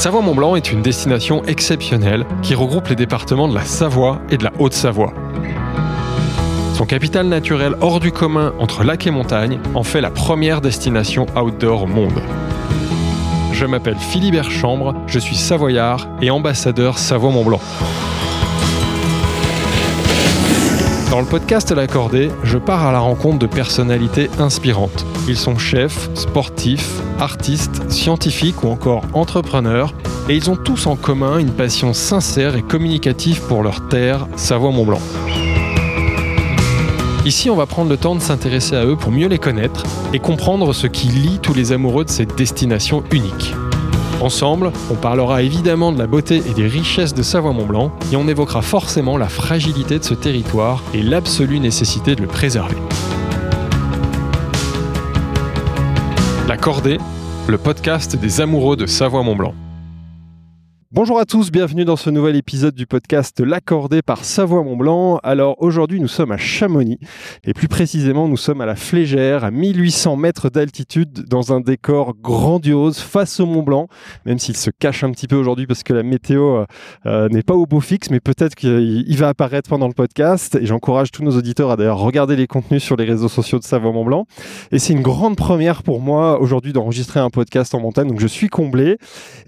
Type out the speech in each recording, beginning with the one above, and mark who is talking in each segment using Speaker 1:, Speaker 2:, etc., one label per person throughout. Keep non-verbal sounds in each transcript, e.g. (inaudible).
Speaker 1: Savoie-Mont-Blanc est une destination exceptionnelle qui regroupe les départements de la Savoie et de la Haute-Savoie. Son capital naturel hors du commun entre lac et montagne en fait la première destination outdoor au monde. Je m'appelle Philibert Chambre, je suis savoyard et ambassadeur Savoie-Mont-Blanc. Dans le podcast L'Accordé, je pars à la rencontre de personnalités inspirantes. Ils sont chefs, sportifs, artistes, scientifiques ou encore entrepreneurs, et ils ont tous en commun une passion sincère et communicative pour leur terre, Savoie-Mont-Blanc. Ici, on va prendre le temps de s'intéresser à eux pour mieux les connaître et comprendre ce qui lie tous les amoureux de cette destination unique. Ensemble, on parlera évidemment de la beauté et des richesses de Savoie-Mont-Blanc et on évoquera forcément la fragilité de ce territoire et l'absolue nécessité de le préserver. La Cordée, le podcast des amoureux de Savoie-Mont-Blanc. Bonjour à tous, bienvenue dans ce nouvel épisode du podcast L'accordé par Savoie-Mont-Blanc. Alors aujourd'hui nous sommes à Chamonix et plus précisément nous sommes à la Flégère à 1800 mètres d'altitude dans un décor grandiose face au Mont Blanc, même s'il se cache un petit peu aujourd'hui parce que la météo euh, euh, n'est pas au beau fixe mais peut-être qu'il va apparaître pendant le podcast. Et j'encourage tous nos auditeurs à d'ailleurs regarder les contenus sur les réseaux sociaux de Savoie-Mont-Blanc et c'est une grande première pour moi aujourd'hui d'enregistrer un podcast en montagne. Donc je suis comblé.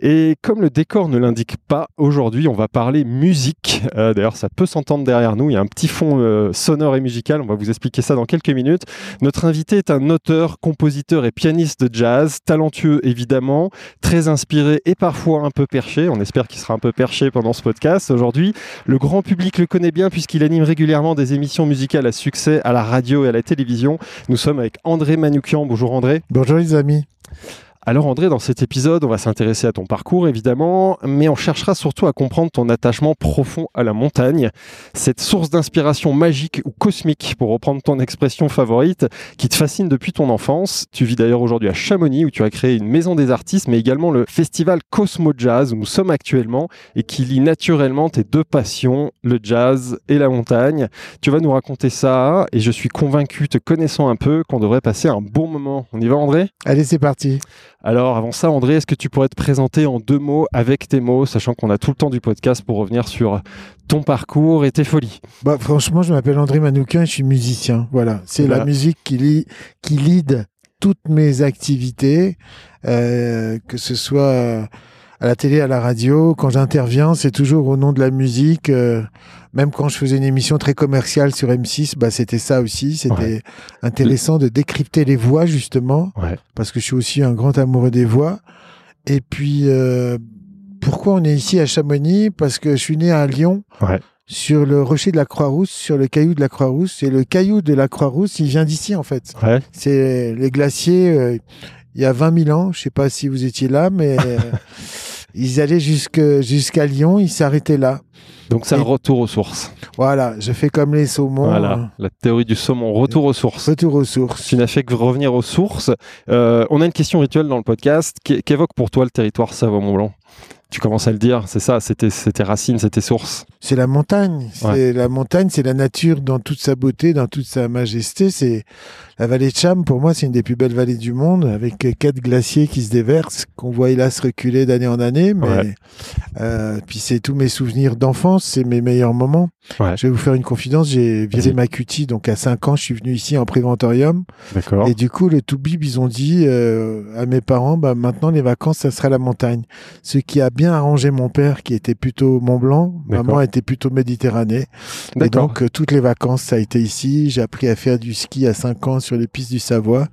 Speaker 1: Et comme le décor ne indique pas. Aujourd'hui, on va parler musique. Euh, d'ailleurs, ça peut s'entendre derrière nous. Il y a un petit fond euh, sonore et musical. On va vous expliquer ça dans quelques minutes. Notre invité est un auteur, compositeur et pianiste de jazz, talentueux évidemment, très inspiré et parfois un peu perché. On espère qu'il sera un peu perché pendant ce podcast. Aujourd'hui, le grand public le connaît bien puisqu'il anime régulièrement des émissions musicales à succès à la radio et à la télévision. Nous sommes avec André Manoukian. Bonjour André.
Speaker 2: Bonjour les amis.
Speaker 1: Alors André, dans cet épisode, on va s'intéresser à ton parcours évidemment, mais on cherchera surtout à comprendre ton attachement profond à la montagne, cette source d'inspiration magique ou cosmique, pour reprendre ton expression favorite, qui te fascine depuis ton enfance. Tu vis d'ailleurs aujourd'hui à Chamonix où tu as créé une maison des artistes, mais également le festival Cosmo Jazz où nous sommes actuellement et qui lie naturellement tes deux passions, le jazz et la montagne. Tu vas nous raconter ça et je suis convaincu, te connaissant un peu, qu'on devrait passer un bon moment. On y va André?
Speaker 2: Allez, c'est parti.
Speaker 1: Alors avant ça, André, est-ce que tu pourrais te présenter en deux mots avec tes mots, sachant qu'on a tout le temps du podcast pour revenir sur ton parcours et tes folies?
Speaker 2: Bah, Franchement, je m'appelle André Manoukian et je suis musicien. Voilà, c'est la musique qui, lit, qui lead toutes mes activités, euh, que ce soit à la télé, à la radio. Quand j'interviens, c'est toujours au nom de la musique. Euh, même quand je faisais une émission très commerciale sur M6, bah, c'était ça aussi. C'était intéressant de décrypter les voix, justement. Parce que je suis aussi un grand amoureux des voix. Et puis, euh, pourquoi on est ici à Chamonix? Parce que je suis né à Lyon. Sur le rocher de la Croix-Rousse, sur le caillou de la Croix-Rousse. Et le caillou de la Croix-Rousse, il vient d'ici, en fait. C'est les glaciers, euh, il y a 20 000 ans. Je sais pas si vous étiez là, mais (laughs) ils allaient jusqu'à Lyon, ils s'arrêtaient là.
Speaker 1: Donc c'est un retour aux sources.
Speaker 2: Voilà, je fais comme les saumons.
Speaker 1: Voilà, la théorie du saumon, retour aux sources.
Speaker 2: Retour aux sources.
Speaker 1: Tu n'as fait que revenir aux sources. Euh, on a une question rituelle dans le podcast. Qu'évoque pour toi le territoire Savoie-Mont-Blanc? Tu commences à le dire, c'est ça, c'était tes racines, c'était sources.
Speaker 2: C'est la montagne. C'est la montagne, c'est la nature dans toute sa beauté, dans toute sa majesté. C'est la vallée de Cham. Pour moi, c'est une des plus belles vallées du monde, avec quatre glaciers qui se déversent, qu'on voit hélas reculer d'année en année. Mais euh, puis c'est tous mes souvenirs d'enfance, c'est mes meilleurs moments. Je vais vous faire une confidence. J'ai viré ma cutie, donc à 5 ans, je suis venu ici en préventorium.
Speaker 1: D'accord.
Speaker 2: Et du coup, le Toubib, ils ont dit euh, à mes parents, bah maintenant les vacances, ça sera la montagne. Ce qui a bien arrangé mon père qui était plutôt Mont Blanc, maman était plutôt Méditerranée. Et donc euh, toutes les vacances ça a été ici. J'ai appris à faire du ski à 5 ans sur les pistes du Savoie.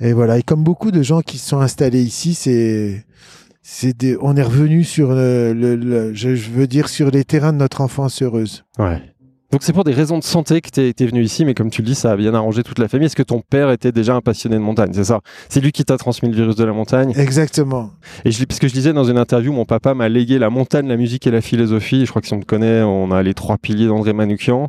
Speaker 2: Et voilà. Et comme beaucoup de gens qui se sont installés ici, c'est c'est on est revenu sur le, je, veux dire sur les terrains de notre enfance heureuse.
Speaker 1: Ouais. Donc c'est pour des raisons de santé que tu es, venu ici, mais comme tu le dis, ça a bien arrangé toute la famille. Est-ce que ton père était déjà un passionné de montagne? C'est ça C'est lui qui t'a transmis le virus de la montagne
Speaker 2: Exactement.
Speaker 1: Et je, parce que je disais dans une interview, mon papa m'a légué la montagne, la musique et la philosophie. Je crois que si on te connaît, on a les trois piliers d'André Manoukian.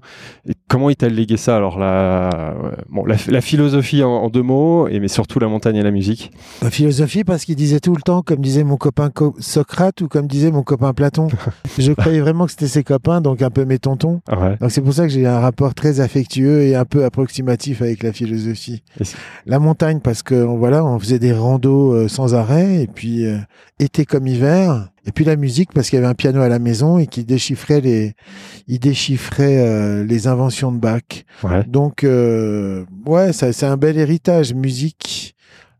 Speaker 1: Et comment il t'a légué ça? Alors la, bon, la, philosophie en, deux mots, et mais surtout la montagne et la musique.
Speaker 2: La philosophie parce qu'il disait tout le temps, comme disait mon copain Socrate ou comme disait mon copain Platon. (laughs) je croyais vraiment que c'était ses copains, donc un peu mes tontons.
Speaker 1: Ah
Speaker 2: c'est pour ça que j'ai un rapport très affectueux et un peu approximatif avec la philosophie. La montagne, parce que voilà, on faisait des randos euh, sans arrêt, et puis euh, été comme hiver. Et puis la musique, parce qu'il y avait un piano à la maison et qui déchiffrait les, il déchiffrait euh, les inventions de Bach.
Speaker 1: Ouais.
Speaker 2: Donc, euh, ouais, ça, c'est un bel héritage. Musique,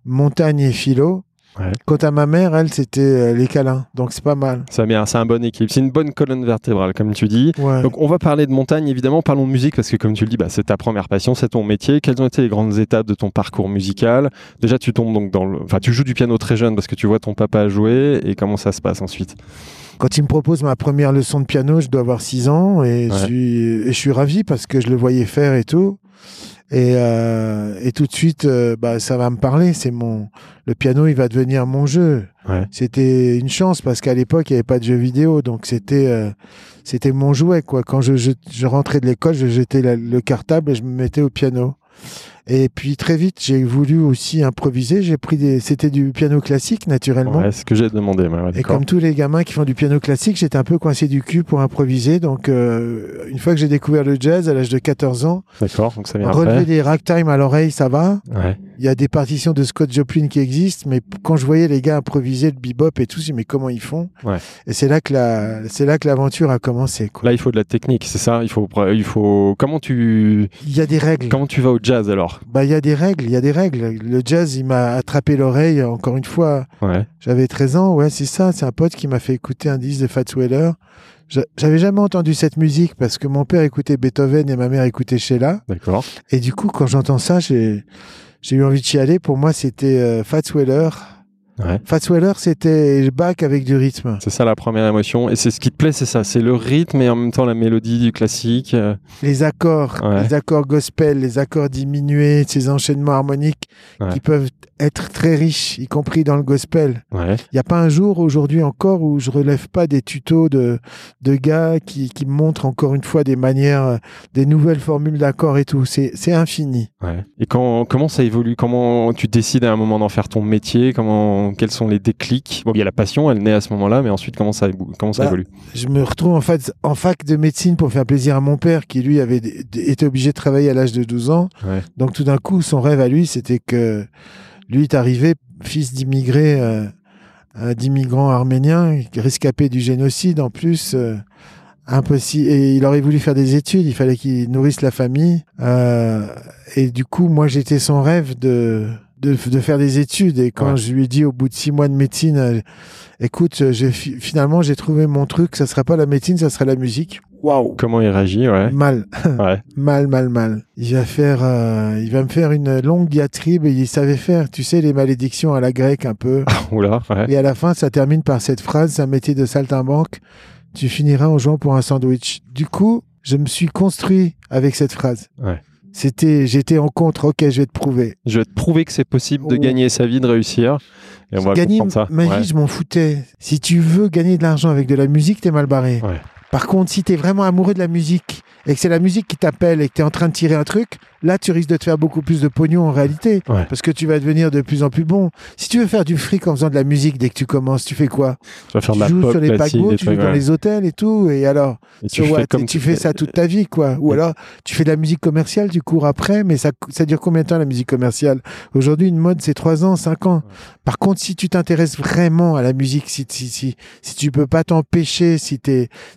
Speaker 2: montagne et philo.
Speaker 1: Ouais.
Speaker 2: Quant à ma mère, elle, c'était euh, les câlins. Donc, c'est pas mal.
Speaker 1: Ça c'est un bon équilibre. C'est une bonne colonne vertébrale, comme tu dis.
Speaker 2: Ouais.
Speaker 1: Donc on va parler de montagne, évidemment, parlons de musique, parce que comme tu le dis, bah, c'est ta première passion, c'est ton métier. Quelles ont été les grandes étapes de ton parcours musical? Déjà, tu tombes donc dans le... Enfin, tu joues du piano très jeune parce que tu vois ton papa jouer, et comment ça se passe ensuite?
Speaker 2: Quand il me propose ma première leçon de piano, je dois avoir 6 ans et,
Speaker 1: Ouais.
Speaker 2: je suis, et je suis ravi parce que je le voyais faire et tout. Et, euh, et tout de suite, euh, bah, ça va me parler. C'est mon le piano, il va devenir mon jeu.
Speaker 1: Ouais.
Speaker 2: C'était une chance parce qu'à l'époque, il n'y avait pas de jeux vidéo, donc c'était euh, c'était mon jouet quoi. Quand je, je, je rentrais de l'école, je jetais la- le cartable et je me mettais au piano. Et puis très vite, j'ai voulu aussi improviser. J'ai pris des, c'était du piano classique naturellement.
Speaker 1: Ouais, ce que j'ai demandé. ouais, ouais,
Speaker 2: Et comme tous les gamins qui font du piano classique, j'étais un peu coincé du cul pour improviser. Donc, euh, une fois que j'ai découvert le jazz à l'âge de 14 ans,
Speaker 1: D'accord, donc ça vient
Speaker 2: relever
Speaker 1: après.
Speaker 2: des ragtime à l'oreille, ça va.
Speaker 1: Ouais.
Speaker 2: Il y a des partitions de Scott Joplin qui existent, mais quand je voyais les gars improviser le bebop et tout, je me dis, mais comment ils font?
Speaker 1: Ouais.
Speaker 2: Et c'est là que la, c'est là que l'aventure a commencé. Quoi.
Speaker 1: Là, il faut de la technique, c'est ça? Il faut, il faut. Comment tu,
Speaker 2: Il y a des règles.
Speaker 1: comment tu vas au jazz alors?
Speaker 2: Bah, il y a des règles. Il y a des règles. Le jazz, il m'a attrapé l'oreille. Encore une fois,
Speaker 1: Ouais.
Speaker 2: J'avais 13 ans, ouais, c'est ça. C'est un pote qui m'a fait écouter un disque de Fats Weller. J'a- J'avais jamais entendu cette musique parce que mon père écoutait Beethoven et ma mère écoutait Sheila.
Speaker 1: D'accord.
Speaker 2: Et du coup, quand j'entends ça, j'ai j'ai eu envie de chialer. Pour moi, c'était euh, Fats Weller.
Speaker 1: Ouais.
Speaker 2: Fats Weller, c'était Bach avec du rythme.
Speaker 1: C'est ça la première émotion. Et c'est ce qui te plaît, c'est ça. C'est le rythme et en même temps la mélodie du classique. euh,
Speaker 2: Les accords,
Speaker 1: Ouais.
Speaker 2: les accords gospel, les accords diminués, ces enchaînements harmoniques
Speaker 1: Ouais.
Speaker 2: qui peuvent être très riches, y compris dans le gospel. Il n'y a pas un jour aujourd'hui encore où je relève pas des tutos de, de gars qui, qui montrent encore une fois des manières, euh, des nouvelles formules d'accords et tout. C'est c'est infini.
Speaker 1: Et quand, comment ça évolue? Comment tu décides à un moment d'en faire ton métier? Comment, Quels sont les déclics Bon, il y a la passion, elle naît à ce moment-là, mais ensuite, comment ça, comment ça
Speaker 2: Bah,
Speaker 1: évolue
Speaker 2: Je me retrouve en fait en fac de médecine pour faire plaisir à mon père qui lui avait été obligé de travailler à l'âge de 12 ans.
Speaker 1: Ouais.
Speaker 2: Donc tout d'un coup, son rêve à lui, c'était que lui est arrivé fils d'immigrés, euh, d'immigrants arméniens, rescapés du génocide en plus. euh, impossible. Et il aurait voulu faire des études, il fallait qu'il nourrisse la famille. Euh, et du coup, moi, j'étais son rêve de, de, de faire des études. Et quand
Speaker 1: Ouais.
Speaker 2: je lui ai dit au bout de six mois de médecine, euh, écoute, euh, j'ai fi- finalement, j'ai trouvé mon truc, ça sera pas la médecine, ça sera la musique. Waouh!
Speaker 1: Comment il réagit Ouais.
Speaker 2: Mal, (laughs)
Speaker 1: Ouais. (laughs)
Speaker 2: mal, mal, mal. Il va faire, euh, il va me faire une longue diatribe et il savait faire, tu sais, les malédictions à la grecque un peu.
Speaker 1: Oula, ouais.
Speaker 2: Et à la fin, ça termine par cette phrase, c'est un métier de saltimbanque, tu finiras en jouant pour un sandwich. Du coup, je me suis construit avec cette phrase.
Speaker 1: Ouais.
Speaker 2: C'était, j'étais en contre, ok, je vais te prouver.
Speaker 1: Je vais te prouver que c'est possible de
Speaker 2: Oh.
Speaker 1: gagner sa vie, de réussir. Et on va
Speaker 2: Gagner
Speaker 1: comprendre ça.
Speaker 2: ma vie,
Speaker 1: Ouais.
Speaker 2: je m'en foutais. Si tu veux gagner de l'argent avec de la musique, t'es mal barré.
Speaker 1: Ouais.
Speaker 2: Par contre, si t'es vraiment amoureux de la musique et que c'est la musique qui t'appelle et que t'es en train de tirer un truc, là, tu risques de te faire beaucoup plus de pognon en réalité.
Speaker 1: Ouais.
Speaker 2: Parce que tu vas devenir de plus en plus bon. Si tu veux faire du fric en faisant de la musique dès que tu commences, tu fais quoi?
Speaker 1: Tu vas faire
Speaker 2: Tu
Speaker 1: de la
Speaker 2: joues
Speaker 1: pop
Speaker 2: sur les paquebots, tu joues dans les hôtels et tout, et alors
Speaker 1: Et tu fais comme
Speaker 2: tu fais ça toute ta vie, quoi. Ou alors, tu fais de la musique commerciale, tu cours après, mais ça, ça dure combien de temps la musique commerciale? Aujourd'hui, une mode, c'est 3 ans, 5 ans. Par contre, si tu t'intéresses vraiment à la musique, si, si, si, si tu peux pas t'empêcher, si,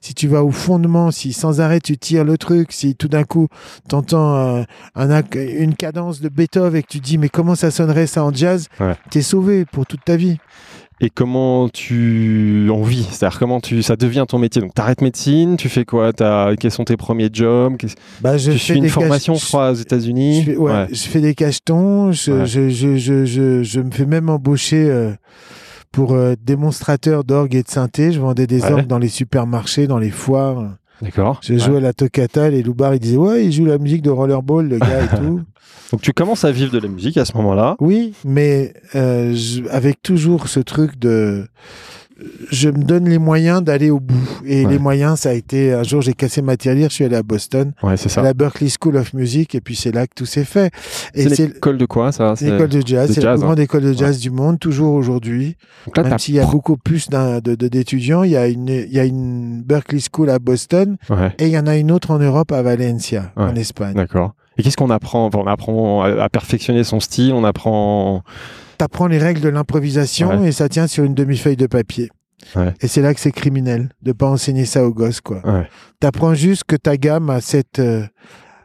Speaker 2: si tu vas au fondement, si sans arrêt tu tires le truc, si tout d'un coup, t'entends euh, un, une cadence de Beethoven et que tu te dis, mais comment ça sonnerait ça en jazz?
Speaker 1: Ouais.
Speaker 2: T'es sauvé pour toute ta vie.
Speaker 1: Et comment tu en vis? C'est-à-dire comment tu ça devient ton métier? Donc t'arrêtes médecine, tu fais quoi? T'as quels sont tes premiers jobs?
Speaker 2: Bah, je
Speaker 1: Tu
Speaker 2: fais
Speaker 1: suis une
Speaker 2: des
Speaker 1: formation, je crois, aux États-Unis?
Speaker 2: Je fais, ouais,
Speaker 1: Ouais.
Speaker 2: je fais des cachetons, je,
Speaker 1: Ouais.
Speaker 2: je, je, je, je, je me fais même embaucher euh, pour euh, démonstrateur d'orgue et de synthé. Je vendais des
Speaker 1: Ouais.
Speaker 2: orgues dans les supermarchés, dans les foires.
Speaker 1: D'accord.
Speaker 2: Je
Speaker 1: Ouais.
Speaker 2: jouais à la toccata, les loupards, ils disaient Ouais, il joue la musique de Rollerball, le gars et (laughs) tout.
Speaker 1: Donc tu commences à vivre de la musique à ce moment-là.
Speaker 2: Oui, mais euh, je- avec toujours ce truc de. Je me donne les moyens d'aller au bout. Et
Speaker 1: Ouais.
Speaker 2: les moyens, ça a été. Un jour, j'ai cassé ma tirelire, je suis allé à Boston,
Speaker 1: Ouais, c'est
Speaker 2: à
Speaker 1: ça.
Speaker 2: la Berklee School of Music, et puis c'est là que tout s'est fait. Et
Speaker 1: C'est l'école de quoi ça?
Speaker 2: L'école de jazz, c'est la
Speaker 1: jazz,
Speaker 2: plus grande école de jazz du monde, toujours aujourd'hui. Même s'il y a beaucoup plus d'un- de- de- d'étudiants, il y a une, il y a une Berkeley School à Boston
Speaker 1: Ouais,
Speaker 2: et il y en a une autre en Europe à Valencia, en Espagne.
Speaker 1: d'accord. Et qu'est-ce qu'on apprend? On apprend à perfectionner son style, on apprend.
Speaker 2: T'apprends les règles de l'improvisation
Speaker 1: Ouais.
Speaker 2: et ça tient sur une demi-feuille de papier.
Speaker 1: Ouais.
Speaker 2: Et c'est là que c'est criminel de pas enseigner ça aux gosses, quoi.
Speaker 1: Ouais.
Speaker 2: T'apprends juste que ta gamme a cette, euh,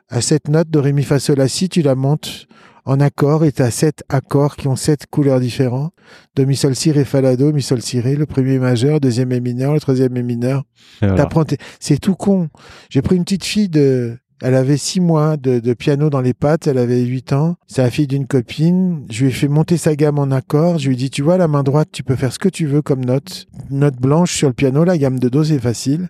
Speaker 2: à cette note de ré mi fa sol si, tu la montes en accord et t'as sept accords qui ont sept couleurs différentes. Do, mi, sol, si, ré, fa, la, do, mi, sol, si, ré. Le premier est majeur, deuxième est mineur, le troisième est mineur.
Speaker 1: Voilà.
Speaker 2: T'apprends C'est tout con. J'ai pris une petite fille de, elle avait six mois de, piano dans les pattes, elle avait huit ans. C'est la fille d'une copine. Je lui ai fait monter sa gamme en accord. Je lui ai dit, tu vois, la main droite, tu peux faire ce que tu veux comme note. Note blanche sur le piano, la gamme de do, c'est facile.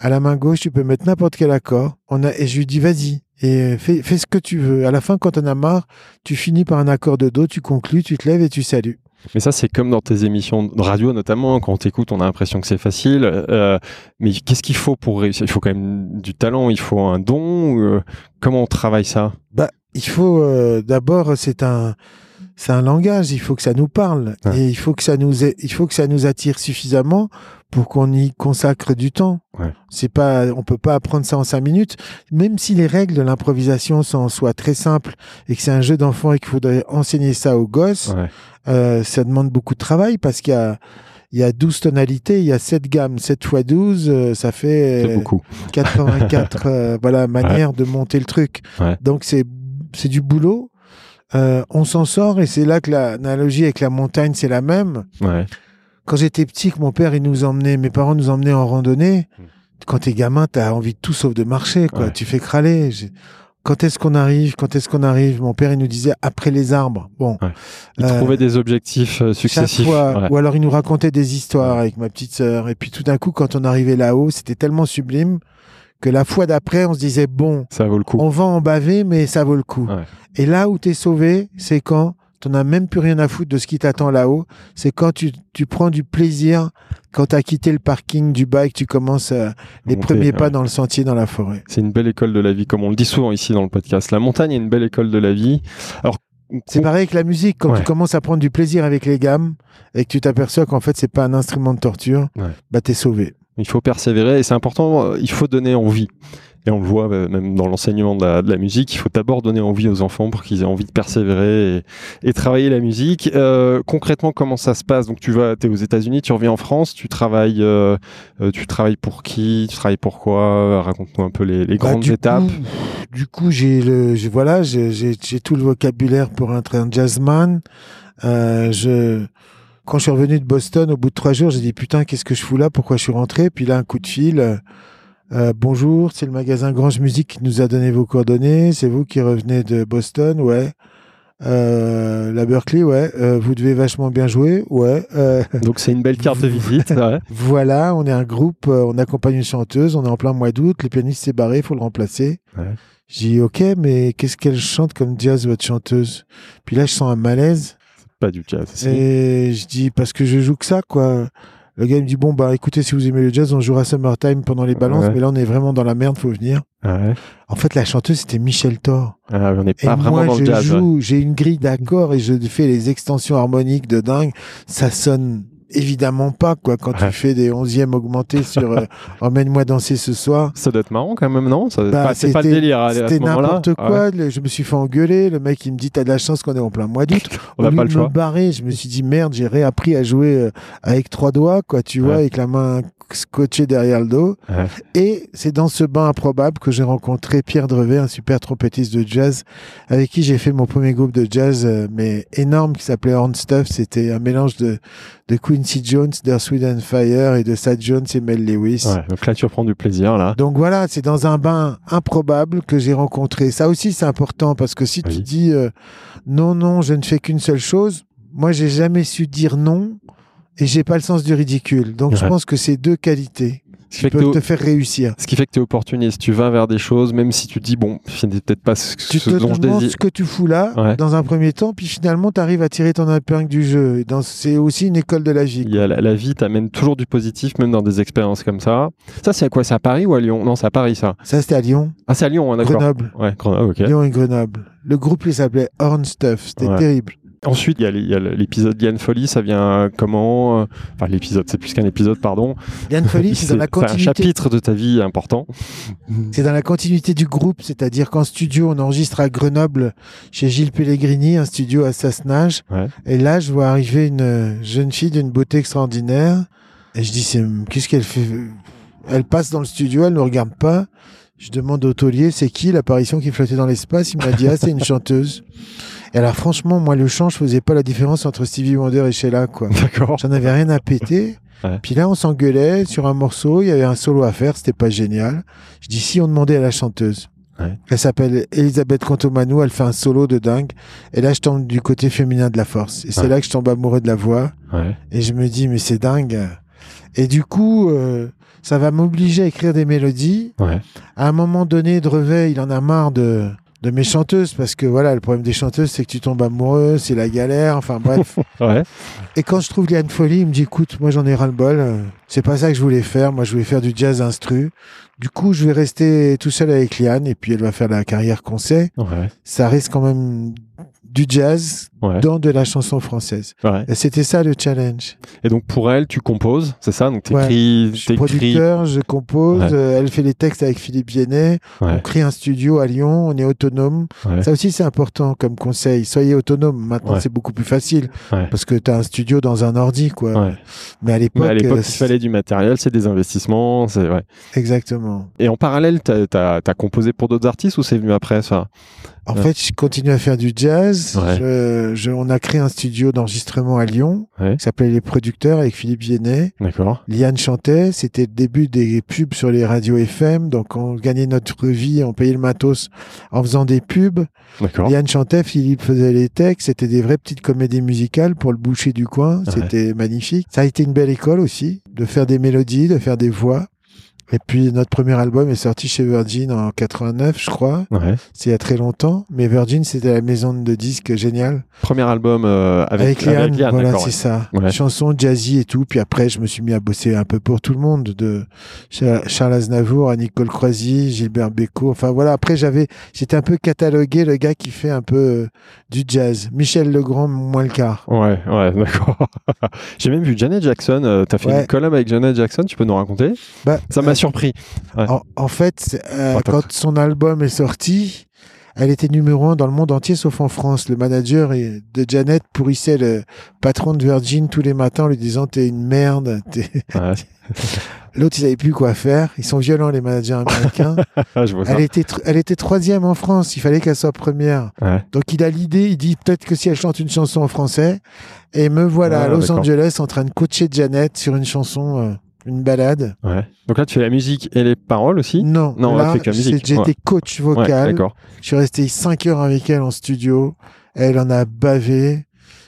Speaker 2: À la main gauche, tu peux mettre n'importe quel accord. On a, et je lui dis, vas-y. Et fais, fais ce que tu veux. À la fin, quand on a marre, tu finis par un accord de do, tu conclus, tu te lèves et tu salues.
Speaker 1: Mais ça, c'est comme dans tes émissions de radio, notamment, quand on t'écoute, on a l'impression que c'est facile. Euh, mais qu'est-ce qu'il faut pour réussir? Il faut quand même du talent, il faut un don. euh, comment on travaille ça?
Speaker 2: Bah, il faut euh, d'abord, c'est un, c'est un langage. Il faut que ça nous parle
Speaker 1: Ouais.
Speaker 2: et il faut que ça nous, ait- il faut que ça nous attire suffisamment pour qu'on y consacre du temps.
Speaker 1: Ouais.
Speaker 2: C'est pas, on peut pas apprendre ça en cinq minutes. Même si les règles de l'improvisation sont en soi très simples et que c'est un jeu d'enfant et qu'il faudrait enseigner ça aux gosses,
Speaker 1: Ouais.
Speaker 2: euh, ça demande beaucoup de travail parce qu'il y a il y a 12 tonalités, il y a 7 gammes, 7 x 12, euh, ça fait
Speaker 1: C'est
Speaker 2: euh,
Speaker 1: beaucoup.
Speaker 2: 84 (laughs) euh, voilà, manières de monter le truc.
Speaker 1: Ouais.
Speaker 2: Donc c'est c'est du boulot. Euh, on s'en sort et c'est là que l'analogie avec la montagne c'est la même.
Speaker 1: Ouais.
Speaker 2: Quand j'étais petit, que mon père il nous emmenait, mes parents nous emmenaient en randonnée.
Speaker 1: Mm.
Speaker 2: Quand t'es gamin, t'as envie de tout sauf de marcher, quoi.
Speaker 1: Ouais.
Speaker 2: Tu fais crâler. J'ai- Quand est-ce qu'on arrive? Quand est-ce qu'on arrive? Mon père il nous disait après les arbres. Bon,
Speaker 1: Il
Speaker 2: Euh,
Speaker 1: trouvait des objectifs euh,
Speaker 2: chaque
Speaker 1: successifs.
Speaker 2: fois, ou alors il nous racontait des histoires avec ma petite sœur. Et puis tout d'un coup, quand on arrivait là-haut, c'était tellement sublime que la fois d'après, on se disait bon,
Speaker 1: Ça vaut le coup.
Speaker 2: on va en baver, mais ça vaut le coup.
Speaker 1: Ouais.
Speaker 2: Et là où t'es sauvé, c'est quand t'en as même plus rien à foutre de ce qui t'attend là-haut. C'est quand tu, tu prends du plaisir, quand t'as quitté le parking du bike, tu commences euh, les
Speaker 1: Monter,
Speaker 2: premiers pas
Speaker 1: ouais.
Speaker 2: dans le sentier, dans la forêt.
Speaker 1: C'est une belle école de la vie, comme on le dit souvent ici dans le podcast. La montagne est une belle école de la vie. Alors,
Speaker 2: C'est pareil avec la musique, quand
Speaker 1: Ouais.
Speaker 2: tu commences à prendre du plaisir avec les gammes et que tu t'aperçois qu'en fait c'est pas un instrument de torture,
Speaker 1: Ouais.
Speaker 2: bah t'es sauvé.
Speaker 1: Il faut persévérer et c'est important, euh, il faut donner envie. Et on le voit euh, même dans l'enseignement de la, de la musique, il faut d'abord donner envie aux enfants pour qu'ils aient envie de persévérer et, et travailler la musique. Euh, concrètement, comment ça se passe? Donc tu vas, es aux États-Unis, tu reviens en France, tu travailles, euh, tu travailles pour qui? Tu travailles pourquoi Raconte-nous un peu les, les
Speaker 2: Bah,
Speaker 1: grandes
Speaker 2: du
Speaker 1: étapes.
Speaker 2: Coup, du coup, j'ai le, j'ai- voilà, j'ai tout le vocabulaire pour être un jazzman. Euh, je, quand je suis revenu de Boston, au bout de trois jours, j'ai dit putain, qu'est-ce que je fous là? Pourquoi je suis rentré? Puis là, un coup de fil. euh, euh, bonjour, c'est le magasin Grange Musique qui nous a donné vos coordonnées. C'est vous qui revenez de Boston, ouais. Euh, la Berkeley, ouais. Euh, vous devez vachement bien jouer, ouais. Euh,
Speaker 1: Donc c'est une belle carte de (laughs) visite. ouais.
Speaker 2: voilà, on est un groupe, euh, on accompagne une chanteuse, on est en plein mois d'août, le pianiste s'est barré, il faut le remplacer.
Speaker 1: Ouais.
Speaker 2: J'ai dit, ok, mais qu'est-ce qu'elle chante comme jazz, votre chanteuse? Puis là, je sens un malaise.
Speaker 1: Pas du jazz.
Speaker 2: Et je dis, parce que je joue que ça, quoi. Le gars il me dit, bon, bah écoutez, si vous aimez le jazz, on jouera Summertime pendant les balances,
Speaker 1: Ouais.
Speaker 2: mais là, on est vraiment dans la merde, faut venir.
Speaker 1: Ouais.
Speaker 2: En fait, la chanteuse, c'était Michel Thor.
Speaker 1: Ah, on n'est
Speaker 2: Et
Speaker 1: pas vraiment
Speaker 2: moi,
Speaker 1: dans
Speaker 2: je
Speaker 1: le jazz. ouais.
Speaker 2: joue, j'ai une grille d'accords et je fais les extensions harmoniques de dingue. Ça sonne évidemment pas, quoi, quand
Speaker 1: Ouais.
Speaker 2: tu fais des onzièmes augmentés sur euh, (laughs) Emmène-moi danser ce soir.
Speaker 1: Ça doit être marrant quand même, non? Ça-
Speaker 2: Bah,
Speaker 1: C'est pas le délire
Speaker 2: C'était n'importe
Speaker 1: Ah
Speaker 2: quoi.
Speaker 1: ouais.
Speaker 2: Je me suis fait engueuler. Le mec, il me dit T'as de la chance qu'on est en plein mois d'août. (laughs)
Speaker 1: On n'a pas le choix.
Speaker 2: barrer, je me suis dit Merde, j'ai réappris à jouer euh, avec trois doigts, quoi, tu vois, avec la main scotchée derrière le dos.
Speaker 1: Ouais.
Speaker 2: Et c'est dans ce bain improbable que j'ai rencontré Pierre Drevet, un super trompettiste de jazz, avec qui j'ai fait mon premier groupe de jazz, euh, mais énorme, qui s'appelait Horn Stuff. C'était un mélange de, de Quincy Jones, d'Earth, and Fire et de Sad Jones et Mel Lewis.
Speaker 1: Ouais, donc là, tu reprends du plaisir, là.
Speaker 2: Donc voilà, c'est dans un bain improbable que j'ai rencontré. Ça aussi, c'est important parce que si tu dis euh, non, non, je ne fais qu'une seule chose, moi, j'ai jamais su dire non et j'ai pas le sens du ridicule. Donc je pense que c'est deux qualités
Speaker 1: qui
Speaker 2: peuvent te faire réussir.
Speaker 1: Ce qui fait que tu es opportuniste, tu vas vers des choses, même si tu dis, bon, c'est peut-être pas ce,
Speaker 2: Tu
Speaker 1: ce
Speaker 2: te
Speaker 1: dont je désire.
Speaker 2: ce que tu fous là
Speaker 1: Ouais.
Speaker 2: dans un premier temps, puis finalement, tu arrives à tirer ton épingle du jeu. C'est aussi une école de la vie.
Speaker 1: Il y a la, la vie t'amène toujours du positif, même dans des expériences comme ça. Ça, c'est à quoi? C'est à Paris ou à Lyon? Non, c'est à Paris, ça.
Speaker 2: Ça, c'était à Lyon,
Speaker 1: Ah, c'est à Lyon, hein, d'accord.
Speaker 2: Grenoble.
Speaker 1: Ouais, Grenoble, ok.
Speaker 2: Lyon et Grenoble. Le groupe, il s'appelait Horn Stuff. C'était
Speaker 1: Ouais.
Speaker 2: terrible.
Speaker 1: Ensuite, il y a l'épisode Diane Folly, ça vient comment euh, Enfin, l'épisode, c'est plus qu'un épisode, pardon.
Speaker 2: Yann Folly, c'est (laughs) dans la
Speaker 1: c'est un
Speaker 2: continuité.
Speaker 1: chapitre de ta vie important.
Speaker 2: C'est dans la continuité du groupe, c'est-à-dire qu'en studio, on enregistre à Grenoble chez Gilles Pellegrini, un studio à Sassenage.
Speaker 1: Ouais.
Speaker 2: Et là, je vois arriver une euh, jeune fille d'une beauté extraordinaire, Et je dis, c'est, qu'est-ce qu'elle fait? Elle passe dans le studio, elle ne regarde pas. Je demande au taulier, c'est qui l'apparition qui flottait dans l'espace? Il m'a dit, ah, c'est une (laughs) chanteuse. Et alors, franchement, moi, le chant, je faisais pas la différence entre Stevie Wonder et Sheila, quoi. (laughs)
Speaker 1: D'accord.
Speaker 2: J'en avais rien à péter.
Speaker 1: Ouais.
Speaker 2: Puis là, on s'engueulait sur un morceau, il y avait un solo à faire, c'était pas génial. Je dis, si on demandait à la chanteuse.
Speaker 1: Ouais.
Speaker 2: Elle s'appelle Elisabeth Contomanou, elle fait un solo de dingue. Et là, je tombe du côté féminin de la force. Et c'est là que je tombe amoureux de la voix.
Speaker 1: Ouais.
Speaker 2: Et je me dis, mais c'est dingue. Et du coup, euh, ça va m'obliger à écrire des mélodies.
Speaker 1: Ouais.
Speaker 2: À un moment donné, Drevet, il en a marre de, de mes chanteuses, parce que voilà, le problème des chanteuses, c'est que tu tombes amoureux, c'est la galère, enfin bref. (laughs)
Speaker 1: Ouais.
Speaker 2: Et quand je trouve Liane Folly, il me dit, écoute, moi j'en ai ras-le-bol, euh, c'est pas ça que je voulais faire, moi je voulais faire du jazz instru. Du coup, je vais rester tout seul avec Liane, et puis elle va faire la carrière qu'on sait.
Speaker 1: Ouais.
Speaker 2: Ça reste quand même du jazz
Speaker 1: Ouais.
Speaker 2: dans de la chanson française.
Speaker 1: Ouais.
Speaker 2: C'était ça le challenge.
Speaker 1: Et donc pour elle, tu composes, c'est ça? Donc
Speaker 2: Ouais.
Speaker 1: t'écris,
Speaker 2: Je suis producteur, je compose,
Speaker 1: Ouais.
Speaker 2: euh, elle fait les textes avec Philippe Viennet, on
Speaker 1: Ouais.
Speaker 2: crée un studio à Lyon, on est autonome.
Speaker 1: Ouais.
Speaker 2: Ça aussi c'est important comme conseil, soyez autonome. Maintenant
Speaker 1: Ouais.
Speaker 2: c'est beaucoup plus facile
Speaker 1: Ouais.
Speaker 2: parce que tu as un studio dans un ordi quoi.
Speaker 1: Ouais.
Speaker 2: Mais à l'époque, euh,
Speaker 1: il fallait du matériel, c'est des investissements, c'est ouais.
Speaker 2: exactement.
Speaker 1: Et en parallèle, t'as as, composé pour d'autres artistes ou c'est venu après ça?
Speaker 2: En
Speaker 1: Ouais.
Speaker 2: fait, je continue à faire du jazz.
Speaker 1: Ouais.
Speaker 2: Je- on a créé un studio d'enregistrement à Lyon
Speaker 1: Ouais.
Speaker 2: qui s'appelait Les Producteurs avec Philippe Viennet.
Speaker 1: D'accord.
Speaker 2: Liane chantait, c'était le début des pubs sur les radios FM, donc on gagnait notre vie, on payait le matos en faisant des pubs.
Speaker 1: D'accord.
Speaker 2: Liane chantait, Philippe faisait les textes, c'était des vraies petites comédies musicales pour le boucher du coin,
Speaker 1: Ouais.
Speaker 2: c'était magnifique. Ça a été une belle école aussi, de faire des mélodies, de faire des voix. Et puis notre premier album est sorti chez Virgin en 89, je crois.
Speaker 1: Ouais.
Speaker 2: C'est il y a très longtemps, mais Virgin c'était la maison de disques géniale.
Speaker 1: Premier album euh, avec,
Speaker 2: Avec Liane, voilà, c'est
Speaker 1: ouais.
Speaker 2: ça.
Speaker 1: Ouais.
Speaker 2: Chansons jazzy et tout. Puis après, je me suis mis à bosser un peu pour tout le monde, de Cha- Charles Aznavour à Nicole Croisy, Gilbert Bécaud. Enfin voilà. Après, j'avais, j'étais un peu catalogué le gars qui fait un peu euh, du jazz. Michel Legrand, moins le quart.
Speaker 1: Ouais, ouais, (laughs) d'accord. J'ai même vu Janet Jackson. euh, T'as fait une collab avec Janet Jackson, tu peux nous raconter?
Speaker 2: Bah,
Speaker 1: Ça m'a surpris. Ouais.
Speaker 2: en, en fait, euh, quand son album est sorti, elle était numéro un dans le monde entier, sauf en France. Le manager de Janet pourrissait le patron de Virgin tous les matins en lui disant t'es une merde.
Speaker 1: Ouais. (laughs)
Speaker 2: L'autre, ils savaient plus quoi faire. Ils sont violents, les managers américains. (laughs)
Speaker 1: Je vois ça.
Speaker 2: Elle était, elle était troisième en France. Il fallait qu'elle soit première.
Speaker 1: Ouais.
Speaker 2: Donc il a l'idée. Il dit peut-être que si elle chante une chanson en français. Et me voilà
Speaker 1: Ah,
Speaker 2: à Los. Angeles en train de coacher Janet sur une chanson, euh, une balade.
Speaker 1: Ouais. Donc là, tu fais la musique et les paroles aussi
Speaker 2: Non,
Speaker 1: Non, là,
Speaker 2: là, j'étais
Speaker 1: Ouais.
Speaker 2: coach
Speaker 1: Ouais,
Speaker 2: vocal.
Speaker 1: d'accord.
Speaker 2: Je suis resté 5 heures avec elle en studio. Elle en a bavé.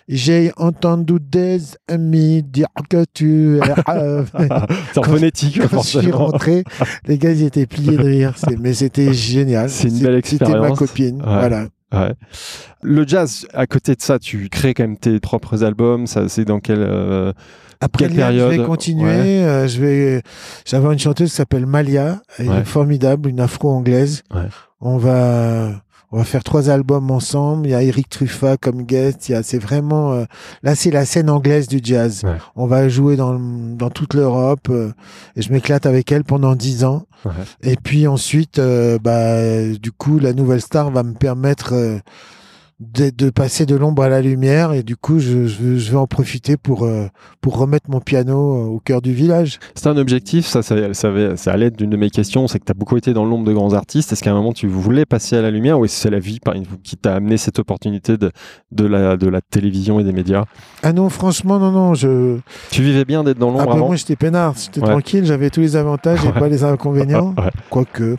Speaker 2: J'ai entendu des amis dire que tu es. (laughs)
Speaker 1: C'est en phonétique,
Speaker 2: Quand je suis rentré, les gars, ils étaient pliés de rire. Mais c'était (laughs) génial.
Speaker 1: C'est une belle
Speaker 2: C'était ma
Speaker 1: expérience.
Speaker 2: copine.
Speaker 1: Ouais.
Speaker 2: Voilà.
Speaker 1: Ouais. Le jazz, à côté de ça, tu crées quand même tes propres albums. Ça, c'est dans quelle euh,
Speaker 2: Après,
Speaker 1: Quelle
Speaker 2: je vais continuer.
Speaker 1: Ouais.
Speaker 2: euh, je vais. J'avais une chanteuse qui s'appelle Malia. Elle
Speaker 1: Ouais.
Speaker 2: est formidable, une afro-anglaise. On va. On va faire trois albums ensemble. Il y a Eric Truffat comme guest. Il y a, c'est vraiment, euh, là, c'est la scène anglaise du jazz.
Speaker 1: Ouais.
Speaker 2: On va jouer dans, dans toute l'Europe. euh, et je m'éclate avec elle pendant dix ans.
Speaker 1: Ouais.
Speaker 2: Et puis ensuite, euh, bah, du coup, la nouvelle star va me permettre euh, de, de passer de l'ombre à la lumière. Et du coup, je, je, vais en profiter pour, euh, pour remettre mon piano euh, au cœur du village.
Speaker 1: C'est un objectif, ça, ça, ça, c'est à l'aide d'une de mes questions, c'est que tu as beaucoup été dans l'ombre de grands artistes. Est-ce qu'à un moment tu voulais passer à la lumière ou est-ce que c'est la vie qui t'a amené cette opportunité de, de, la, de la télévision et des médias?
Speaker 2: Ah non, franchement, non, non. Je...
Speaker 1: Tu vivais bien d'être dans
Speaker 2: Ah
Speaker 1: l'ombre
Speaker 2: bah,
Speaker 1: avant?
Speaker 2: moi, j'étais peinard. J'étais
Speaker 1: Ouais.
Speaker 2: tranquille. J'avais tous les avantages et
Speaker 1: Ouais.
Speaker 2: pas les inconvénients. (laughs)
Speaker 1: Ouais.
Speaker 2: Quoique.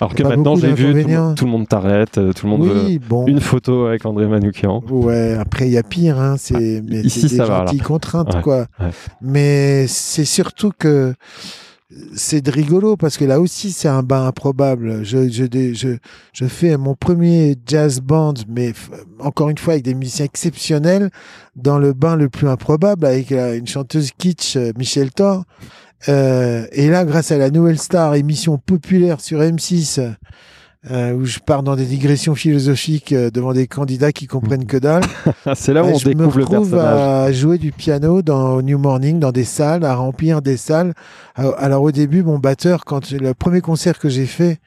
Speaker 1: Alors que maintenant j'ai vu, tout, le
Speaker 2: d'inconvénients.
Speaker 1: monde- tout le monde t'arrête, euh, tout le monde
Speaker 2: Oui, bon.
Speaker 1: veut une photo avec André Manoukian.
Speaker 2: Ouais, après il y a pire, hein. C'est
Speaker 1: Ici,
Speaker 2: c'est des
Speaker 1: ça va,
Speaker 2: gentilles contraintes,
Speaker 1: Ouais,
Speaker 2: quoi.
Speaker 1: ouais.
Speaker 2: Mais c'est surtout que c'est de rigolo parce que là aussi c'est un bain improbable. Je, je, dé- je, je fais mon premier jazz band, mais encore une fois avec des musiciens exceptionnels dans le bain le plus improbable avec euh, une chanteuse kitsch, euh, Michel Thor. Euh, et là, grâce à la Nouvelle Star, émission populaire sur M6, euh, où je pars dans des digressions philosophiques euh, devant des candidats qui comprennent que dalle. (laughs)
Speaker 1: c'est là où
Speaker 2: Bah,
Speaker 1: on
Speaker 2: je me
Speaker 1: le
Speaker 2: retrouve
Speaker 1: personnage.
Speaker 2: à jouer du piano dans New Morning, dans des salles, à remplir des salles. Alors, alors, au début, mon batteur, quand le premier concert que j'ai fait,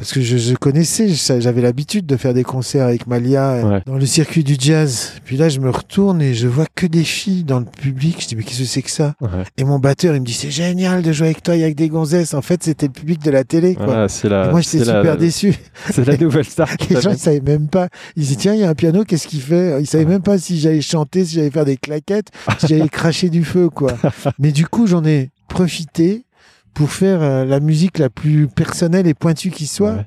Speaker 2: parce que je, je connaissais, j'avais l'habitude de faire des concerts avec Malia euh,
Speaker 1: Ouais.
Speaker 2: dans le circuit du jazz. Puis là, je me retourne et je vois que des filles dans le public. Je dis, mais qu'est-ce que c'est que ça
Speaker 1: Ouais.
Speaker 2: Et mon batteur, il me dit, c'est génial de jouer avec toi et avec des gonzesses. En fait, c'était le public de la télé, quoi. Et
Speaker 1: la,
Speaker 2: moi, j'étais super
Speaker 1: la,
Speaker 2: déçu.
Speaker 1: c'est la (laughs) nouvelle star. (laughs)
Speaker 2: Les gens, ils savaient même pas. Ils disaient, tiens, il y a un piano, qu'est-ce qu'il fait? Ils savaient même pas si j'allais chanter, si j'allais faire des claquettes, si j'allais (laughs) cracher du feu, quoi. Mais du coup, j'en ai profité pour faire euh, la musique la plus personnelle et pointue qui soit.
Speaker 1: Ouais.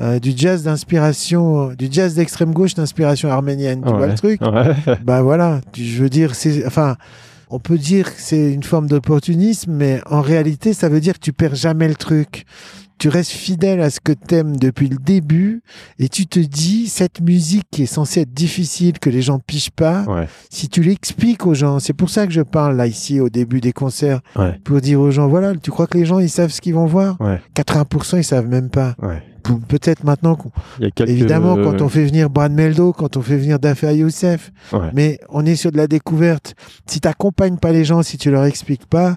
Speaker 2: Euh, du jazz d'inspiration, du jazz d'extrême gauche d'inspiration arménienne. Tu vois le truc?
Speaker 1: Ouais. (laughs)
Speaker 2: Bah voilà, tu- je veux dire, c'est, enfin, on peut dire que c'est une forme d'opportunisme, mais en réalité, ça veut dire que tu perds jamais le truc. Tu restes fidèle à ce que t'aimes depuis le début et tu te dis, cette musique qui est censée être difficile, que les gens pichent pas,
Speaker 1: Ouais.
Speaker 2: si tu l'expliques aux gens, c'est pour ça que je parle là ici au début des concerts,
Speaker 1: Ouais.
Speaker 2: pour dire aux gens, voilà, tu crois que les gens ils savent ce qu'ils vont voir?
Speaker 1: Ouais.
Speaker 2: 80% ils savent même pas. Peut-être maintenant
Speaker 1: Il a quelques...
Speaker 2: Évidemment, quand on fait venir Brad Meldo, quand on fait venir Dafer Youssef,
Speaker 1: Ouais.
Speaker 2: mais on est sur de la découverte. Si t'accompagnes pas les gens, si tu leur expliques pas,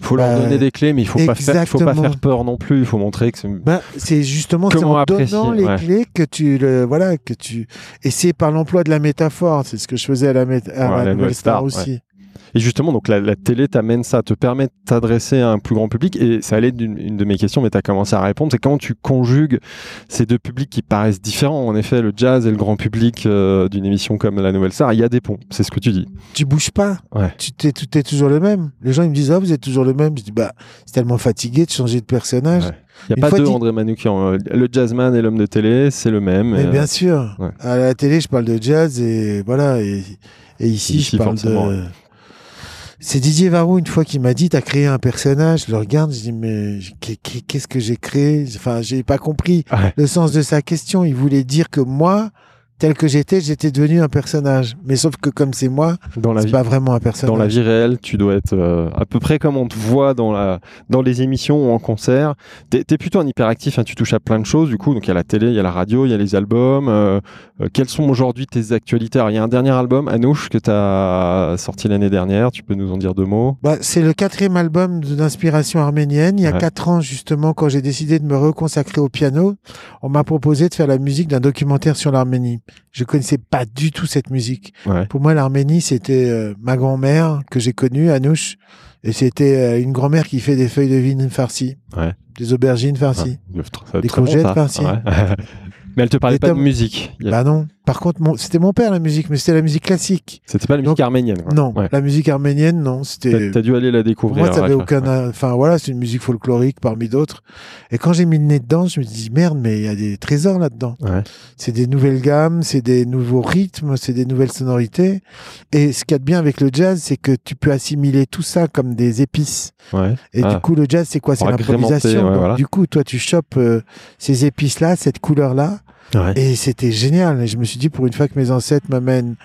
Speaker 1: faut leur
Speaker 2: Bah,
Speaker 1: donner des clés, mais il faut pas faire, faut pas faire peur non plus. Il faut montrer que c'est.
Speaker 2: bah, c'est justement en
Speaker 1: apprécier,
Speaker 2: donnant les
Speaker 1: ouais.
Speaker 2: clés que tu le, voilà, que tu, et c'est par l'emploi de la métaphore. C'est ce que je faisais à la, à
Speaker 1: Ouais,
Speaker 2: la
Speaker 1: la
Speaker 2: Nouvelle Star,
Speaker 1: Star,
Speaker 2: aussi.
Speaker 1: Et justement, donc la, la télé t'amène ça, te permet de t'adresser à un plus grand public. Et ça allait d'une une de mes questions, mais tu as commencé à répondre. C'est comment tu conjugues ces deux publics qui paraissent différents. En effet, le jazz et le grand public euh, d'une émission comme La Nouvelle Star, il y a des ponts. C'est ce que tu dis.
Speaker 2: Tu bouges pas.
Speaker 1: Ouais.
Speaker 2: Tu t'es, est toujours le même. Les gens ils me disent ah vous êtes toujours le même. Je dis bah c'est tellement fatigué de changer de personnage.
Speaker 1: Ouais. Il n'y
Speaker 2: Une
Speaker 1: a pas deux
Speaker 2: dit-
Speaker 1: André Manoukian. Euh, Le jazzman et l'homme de télé, c'est le même.
Speaker 2: Mais
Speaker 1: Et, euh,
Speaker 2: bien sûr,
Speaker 1: ouais.
Speaker 2: à la télé, je parle de jazz et voilà. Et, et ici,
Speaker 1: Ici,
Speaker 2: je parle
Speaker 1: forcément,
Speaker 2: de.
Speaker 1: ouais.
Speaker 2: C'est Didier Varou une fois qui m'a dit T'as créé un personnage. Je le regarde, je dis Mais qu'est- qu'est- qu'est-ce que j'ai créé? Enfin, j'ai pas compris
Speaker 1: Ouais.
Speaker 2: le sens de sa question. Il voulait dire que moi, tel que j'étais, j'étais devenu un personnage. Mais sauf que comme c'est moi,
Speaker 1: dans la
Speaker 2: c'est
Speaker 1: vie.
Speaker 2: pas vraiment un personnage.
Speaker 1: Dans la vie réelle, tu dois être euh, à peu près comme on te voit dans, la, dans les émissions ou en concert. T'es es plutôt un hyperactif, hein, tu touches à plein de choses. Du coup, donc il y a la télé, il y a la radio, il y a les albums. Euh, euh, quelles sont aujourd'hui tes actualités? Alors, Il y a un dernier album, Anouche, que tu as sorti l'année dernière. Tu peux nous en dire deux mots?
Speaker 2: Bah, c'est le quatrième album d'inspiration arménienne. Il y a
Speaker 1: Ouais.
Speaker 2: quatre ans, justement, quand j'ai décidé de me reconsacrer au piano, on m'a proposé de faire la musique d'un documentaire sur l'Arménie. Je connaissais pas du tout cette musique.
Speaker 1: Ouais.
Speaker 2: Pour moi, l'Arménie, c'était euh, ma grand-mère que j'ai connue, Anouche, et c'était euh, une grand-mère qui fait des feuilles de vigne farcies,
Speaker 1: Ouais.
Speaker 2: des aubergines farcies.
Speaker 1: Ouais,
Speaker 2: Des
Speaker 1: bon,
Speaker 2: courgettes.
Speaker 1: Ouais. (laughs) Mais elle te parlait
Speaker 2: Des
Speaker 1: pas de musique. A-
Speaker 2: Bah non. Par contre, mon- c'était mon père la musique, mais c'était la musique classique.
Speaker 1: C'était pas la musique
Speaker 2: Donc,
Speaker 1: arménienne. quoi.
Speaker 2: Non,
Speaker 1: Ouais.
Speaker 2: la musique arménienne, non. C'était
Speaker 1: t'as dû aller la
Speaker 2: Pour
Speaker 1: découvrir.
Speaker 2: moi,
Speaker 1: la-
Speaker 2: aucun. Enfin, voilà, c'est une musique folklorique parmi d'autres. Et quand j'ai mis le nez dedans, je me dis merde, mais il y a des trésors là-dedans.
Speaker 1: Ouais.
Speaker 2: C'est des nouvelles gammes, c'est des nouveaux rythmes, c'est des nouvelles sonorités. Et ce qu'il y a de bien avec le jazz, c'est que tu peux assimiler tout ça comme des épices.
Speaker 1: Ouais.
Speaker 2: Et
Speaker 1: Ah.
Speaker 2: du coup, le jazz, c'est quoi? C'est l'improvisation.
Speaker 1: voilà.
Speaker 2: Du coup, toi, tu chopes euh, ces épices-là, cette couleur-là.
Speaker 1: Ouais.
Speaker 2: Et c'était génial. Et je me suis dit, pour une fois que mes ancêtres m'amènent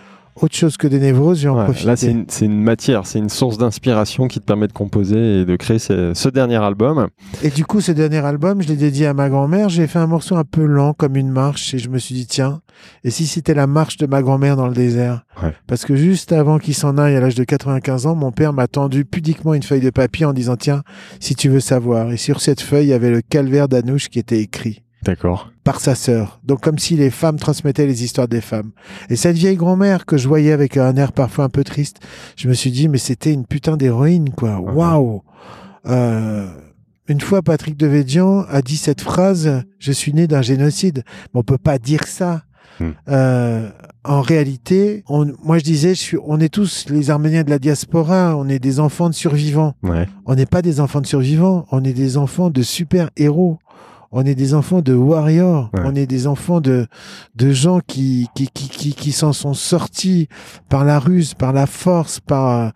Speaker 2: autre chose que des névroses, je vais en
Speaker 1: Ouais,
Speaker 2: profiter.
Speaker 1: là, c'est une, matière, c'est une source d'inspiration qui te permet de composer et de créer ce, ce dernier album.
Speaker 2: Et du coup, ce dernier album, je l'ai dédié à ma grand-mère. J'ai fait un morceau un peu lent, comme une marche, et je me suis dit, tiens, et si c'était la marche de ma grand-mère dans le désert?
Speaker 1: Ouais.
Speaker 2: Parce que juste avant qu'il s'en aille à l'âge de 95 ans, mon père m'a tendu pudiquement une feuille de papier en disant, tiens, si tu veux savoir. Et sur cette feuille, il y avait le calvaire d'Anouche qui était écrit
Speaker 1: D'accord.
Speaker 2: par sa sœur. Donc comme si les femmes transmettaient les histoires des femmes. Et cette vieille grand-mère que je voyais avec un air parfois un peu triste, je me suis dit, mais c'était une putain d'héroïne, quoi.
Speaker 1: Ouais.
Speaker 2: Waouh Euh, Une fois, Patrick Devédian a dit cette phrase, je suis né d'un génocide. Mais on peut pas dire ça.
Speaker 1: Hmm.
Speaker 2: Euh, en réalité, on, moi je disais, je suis, on est tous les Arméniens de la diaspora, on est des enfants de survivants.
Speaker 1: Ouais.
Speaker 2: On n'est pas des enfants de survivants, on est des enfants de super-héros. On est des enfants de warriors.
Speaker 1: Ouais.
Speaker 2: On est des enfants de, de gens qui, qui, qui, qui, qui s'en sont sortis par la ruse, par la force, par,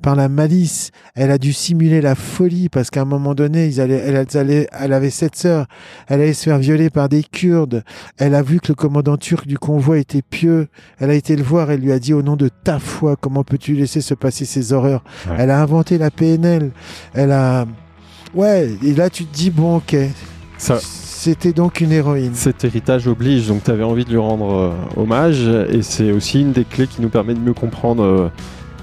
Speaker 2: par la malice. Elle a dû simuler la folie parce qu'à un moment donné, ils allaient, elle, elle allait- elle avait sept sœurs. Elle allait se faire violer par des Kurdes. Elle a vu que le commandant turc du convoi était pieux. Elle a été le voir. Elle lui a dit au nom de ta foi, comment peux-tu laisser se passer ces horreurs?
Speaker 1: Ouais.
Speaker 2: Elle a inventé la PNL. Elle a, ouais. Et là, tu te dis, bon, ok.
Speaker 1: Ça,
Speaker 2: C'était donc une héroïne.
Speaker 1: cet héritage oblige, donc tu avais envie de lui rendre euh, hommage, et c'est aussi une des clés qui nous permet de mieux comprendre. euh,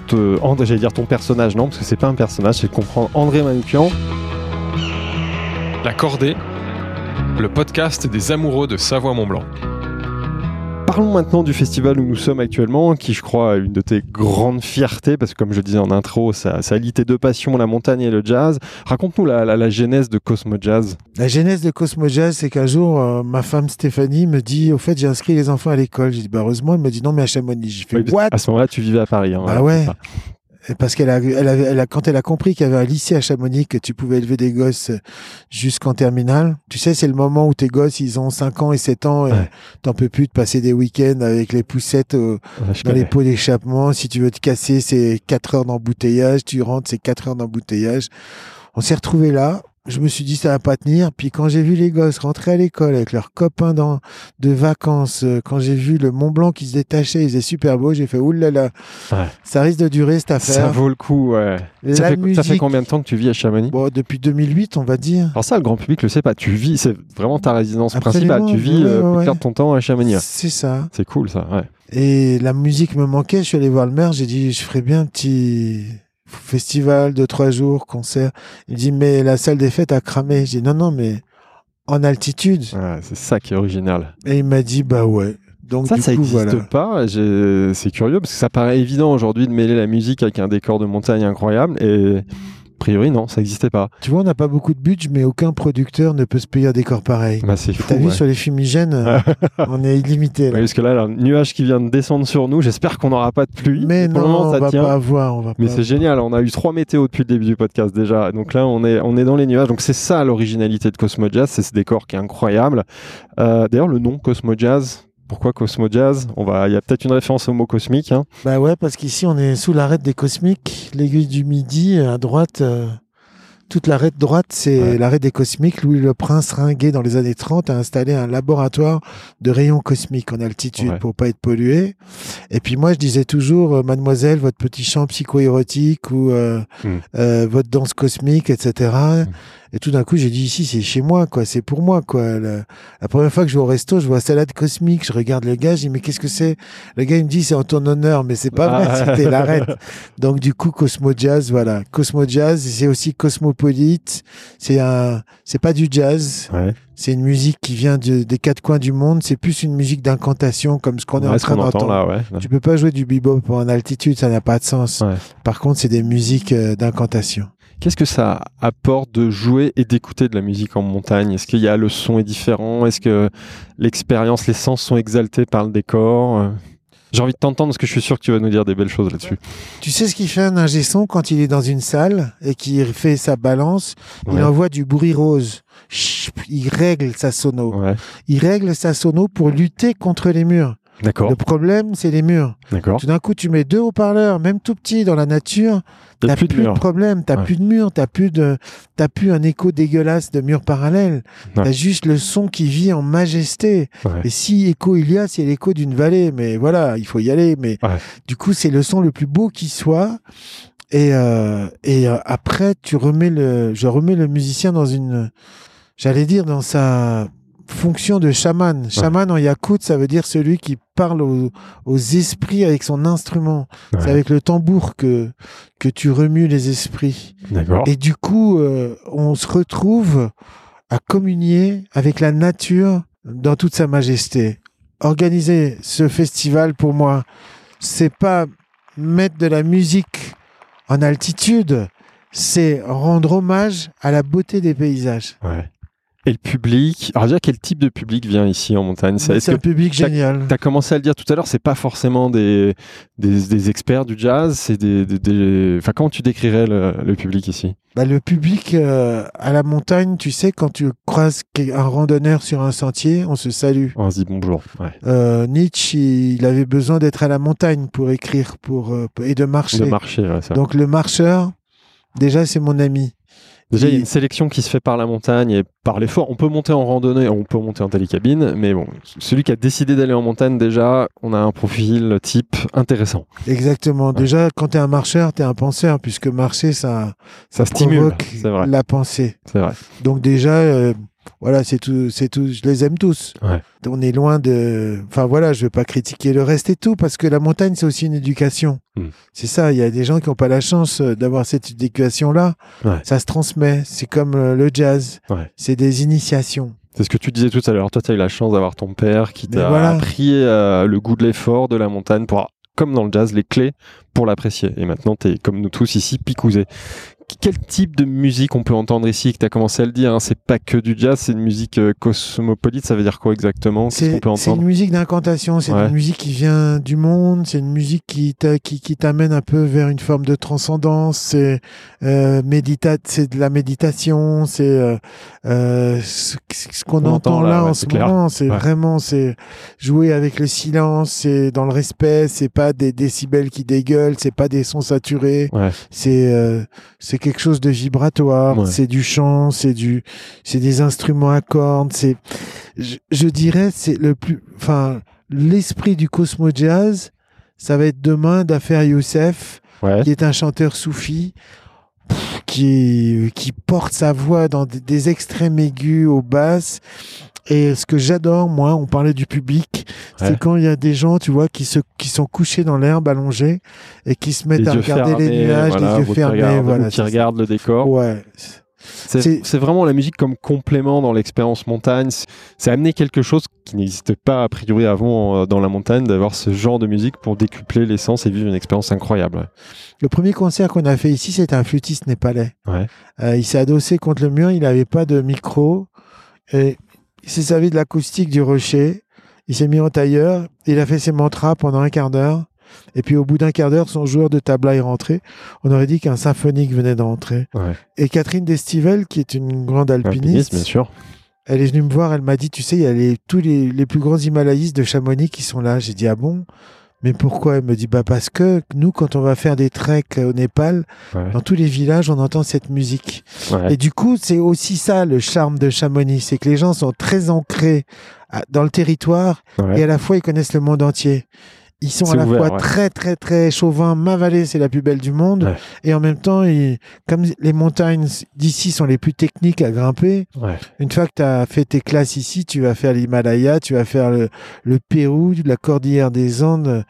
Speaker 1: te- André, j'allais dire ton personnage, non, parce que c'est pas un personnage, c'est de comprendre André Manoukian. La cordée, le podcast des amoureux de Savoie-Mont-Blanc. Parlons maintenant du festival où nous sommes actuellement, qui je crois est une de tes grandes fiertés, parce que comme je disais en intro, ça, ça tes deux passions, la montagne et le jazz. Raconte-nous la, la, la, genèse de Cosmo Jazz.
Speaker 2: La genèse de Cosmo Jazz, c'est qu'un jour, euh, ma femme Stéphanie me dit, au fait, j'ai inscrit les enfants à l'école. J'ai dit, bah, heureusement, elle me dit non, mais à Chamonix. J'ai fait,
Speaker 1: Oui,
Speaker 2: what?
Speaker 1: À ce moment-là, tu vivais à Paris. Hein,
Speaker 2: Ah ouais. Parce qu'elle a, elle avait, elle a, quand elle a compris qu'il y avait un lycée à Chamonix, que tu pouvais élever des gosses jusqu'en terminale. Tu sais, c'est le moment où tes gosses, ils ont 5 ans et 7 ans et
Speaker 1: Ouais.
Speaker 2: t'en peux plus de passer des week-ends avec les poussettes au-
Speaker 1: Ouais, je
Speaker 2: dans les pots d'échappement. Si tu veux te casser, c'est 4 heures d'embouteillage. Tu rentres, c'est 4 heures d'embouteillage. On s'est retrouvés là. Je me suis dit, ça va pas tenir. Puis quand j'ai vu les gosses rentrer à l'école avec leurs copains dans, de vacances, euh, quand j'ai vu le Mont Blanc qui se détachait, il faisait super beau, j'ai fait, oulala,
Speaker 1: Ouais.
Speaker 2: ça risque de durer cette
Speaker 1: Ça
Speaker 2: affaire.
Speaker 1: vaut le coup, ouais.
Speaker 2: La
Speaker 1: Ça fait,
Speaker 2: musique,
Speaker 1: ça fait combien de temps que tu vis à Chamonix?
Speaker 2: Bon, depuis 2008, on va dire.
Speaker 1: Alors ça, le grand public le sait pas. Tu vis, c'est vraiment ta résidence
Speaker 2: Absolument,
Speaker 1: principale. Tu vis euh,
Speaker 2: ouais,
Speaker 1: clair de ton temps à Chamonix.
Speaker 2: C'est ça.
Speaker 1: C'est cool ça, ouais.
Speaker 2: Et la musique me manquait. Je suis allé voir le maire. J'ai dit, je ferais bien un petit festival de trois jours, concert. Il dit, mais la salle des fêtes a cramé. J'ai dit, non, non, mais en altitude.
Speaker 1: C'est ça qui est original.
Speaker 2: Et il m'a dit, bah ouais. Donc,
Speaker 1: Ça,
Speaker 2: du
Speaker 1: ça n'existe
Speaker 2: voilà.
Speaker 1: pas. C'est curieux parce que ça paraît évident aujourd'hui de mêler la musique avec un décor de montagne incroyable et a priori non, ça n'existait pas.
Speaker 2: Tu vois, on n'a pas beaucoup de budget, mais aucun producteur ne peut se payer un décor pareil.
Speaker 1: Bah, c'est fou.
Speaker 2: T'as vu
Speaker 1: ouais.
Speaker 2: sur les fumigènes, euh, (laughs) on est illimité.
Speaker 1: Ouais, parce que là, là, un nuage qui vient de descendre sur nous. J'espère qu'on n'aura pas de pluie.
Speaker 2: mais non,
Speaker 1: moment,
Speaker 2: on
Speaker 1: ça
Speaker 2: va
Speaker 1: tient.
Speaker 2: pas avoir. On va
Speaker 1: Mais
Speaker 2: pas
Speaker 1: c'est génial, on a eu trois météos depuis le début du podcast déjà. Donc là, on est, on est dans les nuages. Donc c'est ça l'originalité de Cosmo Jazz, c'est ce décor qui est incroyable. Euh, D'ailleurs, le nom Cosmo Jazz, pourquoi Cosmo Jazz On va, Il y a peut-être une référence au mot cosmique. hein.
Speaker 2: Bah ouais, parce qu'ici, on est sous l'arête des cosmiques, l'aiguille du midi, à droite. euh, toute l'arête droite, c'est
Speaker 1: Ouais.
Speaker 2: l'arête des cosmiques. Louis le Prince Ringuet, dans les années 30, a installé un laboratoire de rayons cosmiques en altitude
Speaker 1: Ouais.
Speaker 2: pour pas être pollué. Et puis moi, je disais toujours, euh, mademoiselle, votre petit chant psycho-érotique ou euh,
Speaker 1: Mm.
Speaker 2: euh, votre danse cosmique, etc. Et tout d'un coup, j'ai dit ici, c'est chez moi, quoi. C'est pour moi, quoi. La, la première fois que je vais au resto, je vois salade cosmique. Je regarde le gars, je dis, mais qu'est-ce que c'est? Le gars, il me dit, c'est en ton honneur, mais c'est pas vrai,
Speaker 1: Ah.
Speaker 2: c'était l'arête. Donc, du coup, Cosmo Jazz, voilà. Cosmo Jazz, c'est aussi cosmopolite. C'est un, c'est pas du jazz.
Speaker 1: Ouais.
Speaker 2: C'est une musique qui vient de- des quatre coins du monde. C'est plus une musique d'incantation, comme ce qu'on est en train d'entendre.
Speaker 1: là, ouais.
Speaker 2: Tu peux pas jouer du bebop en altitude, ça n'a pas de sens.
Speaker 1: Ouais.
Speaker 2: Par contre, c'est des musiques euh, d'incantation.
Speaker 1: Qu'est-ce que ça apporte de jouer et d'écouter de la musique en montagne? Est-ce qu'il y a le son est différent? Est-ce que l'expérience, les sens sont exaltés par le décor? J'ai envie de t'entendre parce que je suis sûr que tu vas nous dire des belles choses là-dessus.
Speaker 2: Tu sais ce qu'il fait un ingé son quand il est dans une salle et qu'il fait sa balance? Il envoie du bruit rose. Chut, Il règle sa sono.
Speaker 1: Ouais.
Speaker 2: Il règle sa sono pour lutter contre les murs.
Speaker 1: D'accord,
Speaker 2: Le problème, c'est les murs.
Speaker 1: d'accord.
Speaker 2: Tout d'un coup, tu mets deux haut-parleurs, même tout petits dans la nature, t'as
Speaker 1: plus de mur.
Speaker 2: problème, t'as
Speaker 1: Ouais.
Speaker 2: plus de murs, t'as plus de, t'as plus un écho dégueulasse de murs parallèles.
Speaker 1: Ouais.
Speaker 2: T'as juste le son qui vit en majesté.
Speaker 1: Ouais.
Speaker 2: Et si écho il y a, c'est l'écho d'une vallée. Mais voilà, il faut y aller. Mais du coup, c'est le son le plus beau qui soit. Et, euh, et euh, après, tu remets le, je remets le musicien dans une, j'allais dire dans sa fonction de chaman. Chaman en yakout, ça veut dire celui qui parle aux, aux esprits avec son instrument.
Speaker 1: Ouais.
Speaker 2: C'est avec le tambour que que tu remues les esprits.
Speaker 1: D'accord.
Speaker 2: Et du coup, euh, on se retrouve à communier avec la nature dans toute sa majesté. Organiser ce festival, pour moi, c'est pas mettre de la musique en altitude, c'est rendre hommage à la beauté des paysages.
Speaker 1: Ouais. Et le public Alors déjà, quel type de public vient ici en montagne? Ça,
Speaker 2: C'est
Speaker 1: Est-ce
Speaker 2: un public génial.
Speaker 1: tu as commencé à le dire tout à l'heure, c'est pas forcément des, des, des experts du jazz, c'est des, des- des- Enfin, comment tu décrirais le, le public ici?
Speaker 2: Bah, le public euh, à la montagne, tu sais, quand tu croises un randonneur sur un sentier, on se salue.
Speaker 1: On se dit bonjour. Ouais.
Speaker 2: Euh, Nietzsche, il avait besoin d'être à la montagne pour écrire pour, euh, et de marcher.
Speaker 1: De marcher, ouais, vrai.
Speaker 2: Donc le marcheur, déjà, c'est mon ami.
Speaker 1: Déjà, il y a une sélection qui se fait par la montagne et par l'effort. On peut monter en randonnée, on peut monter en télécabine, mais bon, celui qui a décidé d'aller en montagne, déjà, on a un profil type intéressant.
Speaker 2: Exactement. Déjà, quand tu es un marcheur, tu es un penseur, puisque marcher, ça,
Speaker 1: Ça stimule,
Speaker 2: la pensée.
Speaker 1: C'est vrai.
Speaker 2: Donc déjà, euh, voilà, c'est tout, c'est tout. Je les aime tous.
Speaker 1: Ouais.
Speaker 2: On est loin de. Enfin voilà, je veux pas critiquer le reste et tout, parce que la montagne, c'est aussi une éducation.
Speaker 1: Mm.
Speaker 2: C'est ça. Il y a des gens qui n'ont pas la chance euh, d'avoir cette éducation-là.
Speaker 1: Ouais.
Speaker 2: Ça se transmet. C'est comme euh, le jazz.
Speaker 1: Ouais.
Speaker 2: C'est des initiations.
Speaker 1: C'est ce que tu disais tout à l'heure. Toi, tu as eu la chance d'avoir ton père qui t'a
Speaker 2: voilà.
Speaker 1: appris euh, le goût de l'effort, de la montagne, pour, comme dans le jazz, les clés pour l'apprécier. Et maintenant, tu es comme nous tous ici, picousé. Quel type de musique on peut entendre ici Que tu as commencé à le dire, hein, c'est pas que du jazz, c'est une musique euh, cosmopolite. Ça veut dire quoi exactement
Speaker 2: C'est une musique d'incantation, c'est
Speaker 1: Ouais.
Speaker 2: une musique qui vient du monde, c'est une musique qui t'a- qui, qui t'amène un peu vers une forme de transcendance, c'est euh, c'est de la méditation, c'est euh, euh, ce, ce qu'on
Speaker 1: On
Speaker 2: entend
Speaker 1: entend
Speaker 2: là,
Speaker 1: ouais,
Speaker 2: en ce
Speaker 1: clair.
Speaker 2: moment, c'est
Speaker 1: Ouais.
Speaker 2: vraiment c'est jouer avec le silence, c'est dans le respect, c'est pas des décibels qui dégueulent, c'est pas des sons saturés, c'est euh, c'est quelque chose de vibratoire,
Speaker 1: Ouais.
Speaker 2: c'est du chant, c'est du c'est des instruments à cordes, c'est je, je dirais c'est le plus enfin l'esprit du Cosmo Jazz, ça va être demain d'affaire Youssef
Speaker 1: Ouais.
Speaker 2: qui est un chanteur soufi qui qui porte sa voix dans des, des extrêmes aigus aux basses et ce que j'adore moi, on parlait du public,
Speaker 1: Ouais.
Speaker 2: c'est quand il y a des gens, tu vois, qui se qui sont couchés dans l'herbe allongés et qui se mettent
Speaker 1: Les
Speaker 2: à regarder
Speaker 1: fermés,
Speaker 2: les nuages,
Speaker 1: voilà,
Speaker 2: les yeux fermés, voilà.
Speaker 1: qui regardent le décor.
Speaker 2: Ouais.
Speaker 1: C'est vraiment la musique comme complément dans l'expérience montagne. C'est- amener quelque chose qui n'existait pas a priori avant dans la montagne, d'avoir ce genre de musique pour décupler l'essence et vivre une expérience incroyable.
Speaker 2: Le premier concert qu'on a fait ici, c'était un flûtiste népalais.
Speaker 1: Ouais.
Speaker 2: Euh, il s'est adossé contre le mur, il n'avait pas de micro. Et il s'est servi de l'acoustique du rocher. Il s'est mis en tailleur. Il a fait ses mantras pendant un quart d'heure. Et puis au bout d'un quart d'heure, son joueur de tabla est rentré. On aurait dit qu'un symphonique venait d'entrer.
Speaker 1: Ouais.
Speaker 2: Et Catherine Destivelle, qui est une grande
Speaker 1: Alpiniste,
Speaker 2: alpiniste,
Speaker 1: bien sûr.
Speaker 2: elle est venue me voir. Elle m'a dit, tu sais, il y a les- tous les, les plus grands Himalayistes de Chamonix qui sont là. J'ai dit, ah bon? Mais pourquoi? Elle me dit bah parce que nous quand on va faire des treks au Népal,
Speaker 1: Ouais.
Speaker 2: dans tous les villages, on entend cette musique.
Speaker 1: Ouais.
Speaker 2: Et du coup, c'est aussi ça le charme de Chamonix, c'est que les gens sont très ancrés à- dans le territoire
Speaker 1: Ouais.
Speaker 2: et à la fois ils connaissent le monde entier. Ils sont à la
Speaker 1: ouvert,
Speaker 2: fois
Speaker 1: ouais.
Speaker 2: très très très chauvins. Ma vallée, c'est la plus belle du monde.
Speaker 1: Ouais.
Speaker 2: Et en même temps, ils- comme les montagnes d'ici sont les plus techniques à grimper,
Speaker 1: Ouais.
Speaker 2: une fois que tu as fait tes classes ici, tu vas faire l'Himalaya, tu vas faire le, le Pérou, la cordillère des Andes.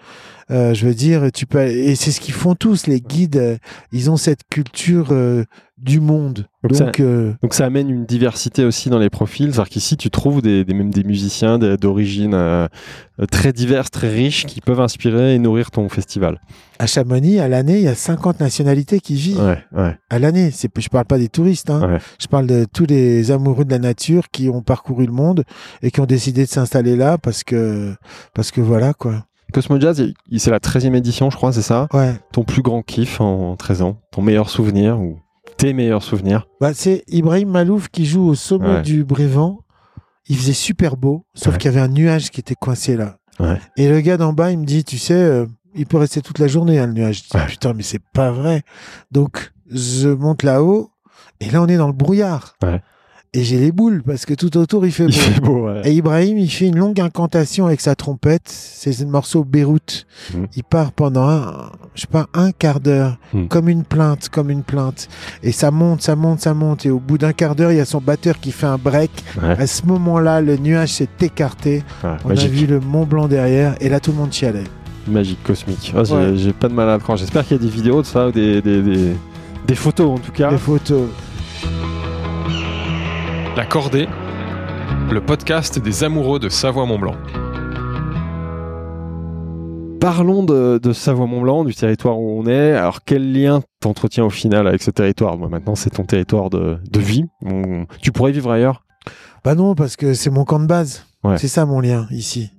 Speaker 2: Euh, je veux dire, tu peux et c'est ce qu'ils font tous les guides. euh, ils ont cette culture euh, du monde.
Speaker 1: Donc
Speaker 2: Donc, euh,
Speaker 1: Donc ça amène une diversité aussi dans les profils. C'est-à-dire qu'ici, tu trouves des, des- même des musiciens d'origine très diverses, très riches, qui peuvent inspirer et nourrir ton festival.
Speaker 2: à Chamonix, à l'année, il y a 50 nationalités qui vivent.
Speaker 1: Ouais, ouais,
Speaker 2: À l'année, c'est je parle pas des touristes. hein.
Speaker 1: ouais.
Speaker 2: Je parle de tous les amoureux de la nature qui ont parcouru le monde et qui ont décidé de s'installer là parce que parce que voilà quoi.
Speaker 1: Cosmo Jazz, c'est la 13e édition, je crois, c'est ça?
Speaker 2: Ouais.
Speaker 1: Ton plus grand kiff en 13 ans Ton meilleur souvenir ou tes meilleurs souvenirs?
Speaker 2: Bah, c'est Ibrahim Malouf qui joue au sommet
Speaker 1: Ouais.
Speaker 2: du Brévent. Il faisait super beau, sauf
Speaker 1: Ouais.
Speaker 2: qu'il y avait un nuage qui était coincé là.
Speaker 1: Ouais.
Speaker 2: Et le gars d'en bas, il me dit, tu sais, euh, il peut rester toute la journée, hein, le nuage. Je dis, putain, mais c'est pas vrai. Donc, je monte là-haut, et là, on est dans le brouillard. Et j'ai les boules, parce que tout autour, il fait beau.
Speaker 1: Il fait beau, ouais.
Speaker 2: Et Ibrahim, il fait une longue incantation avec sa trompette. C'est le morceau Beyrouth.
Speaker 1: Mhm.
Speaker 2: Il part pendant un, je sais pas, un quart d'heure,
Speaker 1: Mhm.
Speaker 2: comme une plainte, comme une plainte. Et ça monte, ça monte, ça monte. Et au bout d'un quart d'heure, il y a son batteur qui fait un break.
Speaker 1: Ouais,
Speaker 2: À ce moment-là, le nuage s'est écarté.
Speaker 1: ouais,
Speaker 2: On
Speaker 1: magique,
Speaker 2: a vu le Mont Blanc derrière. Et là, tout le monde chialait.
Speaker 1: magique, cosmique. Ah, j'ai, pas de mal à le croire. J'espère qu'il y a des vidéos de ça, ou des, des, des, des photos en tout cas.
Speaker 2: Les photos.
Speaker 1: La Cordée, le podcast des amoureux de Savoie-Mont-Blanc. Parlons de, de Savoie-Mont-Blanc, du territoire où on est. Alors, quel lien t'entretiens au final avec ce territoire? Moi, Maintenant, c'est ton territoire de, de vie. On- Tu pourrais vivre ailleurs?
Speaker 2: Bah non, parce que c'est mon camp de base.
Speaker 1: Ouais.
Speaker 2: C'est ça mon lien ici.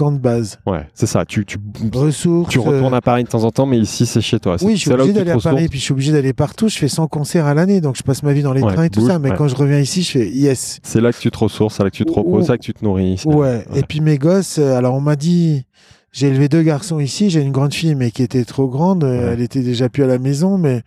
Speaker 2: Camp de base.
Speaker 1: Ouais, c'est ça. Tu, tu,
Speaker 2: Ressources.
Speaker 1: tu retournes
Speaker 2: euh,
Speaker 1: à Paris de temps en temps, mais ici, c'est chez toi.
Speaker 2: Oui, je suis obligé d'aller à Paris, puis je suis obligé d'aller partout. Je fais 100 concerts à l'année, donc je passe ma vie dans les
Speaker 1: Ouais,
Speaker 2: trains et tout ça. Mais
Speaker 1: ouais.
Speaker 2: quand je reviens ici, je fais yes.
Speaker 1: C'est là que tu te ressources, c'est là que tu te reposes, c'est là que tu te nourris.
Speaker 2: Ouais. Et puis mes gosses, euh, alors on m'a dit, j'ai élevé deux garçons ici, j'ai une grande fille, mais qui était trop grande. Elle était déjà plus à la maison, mais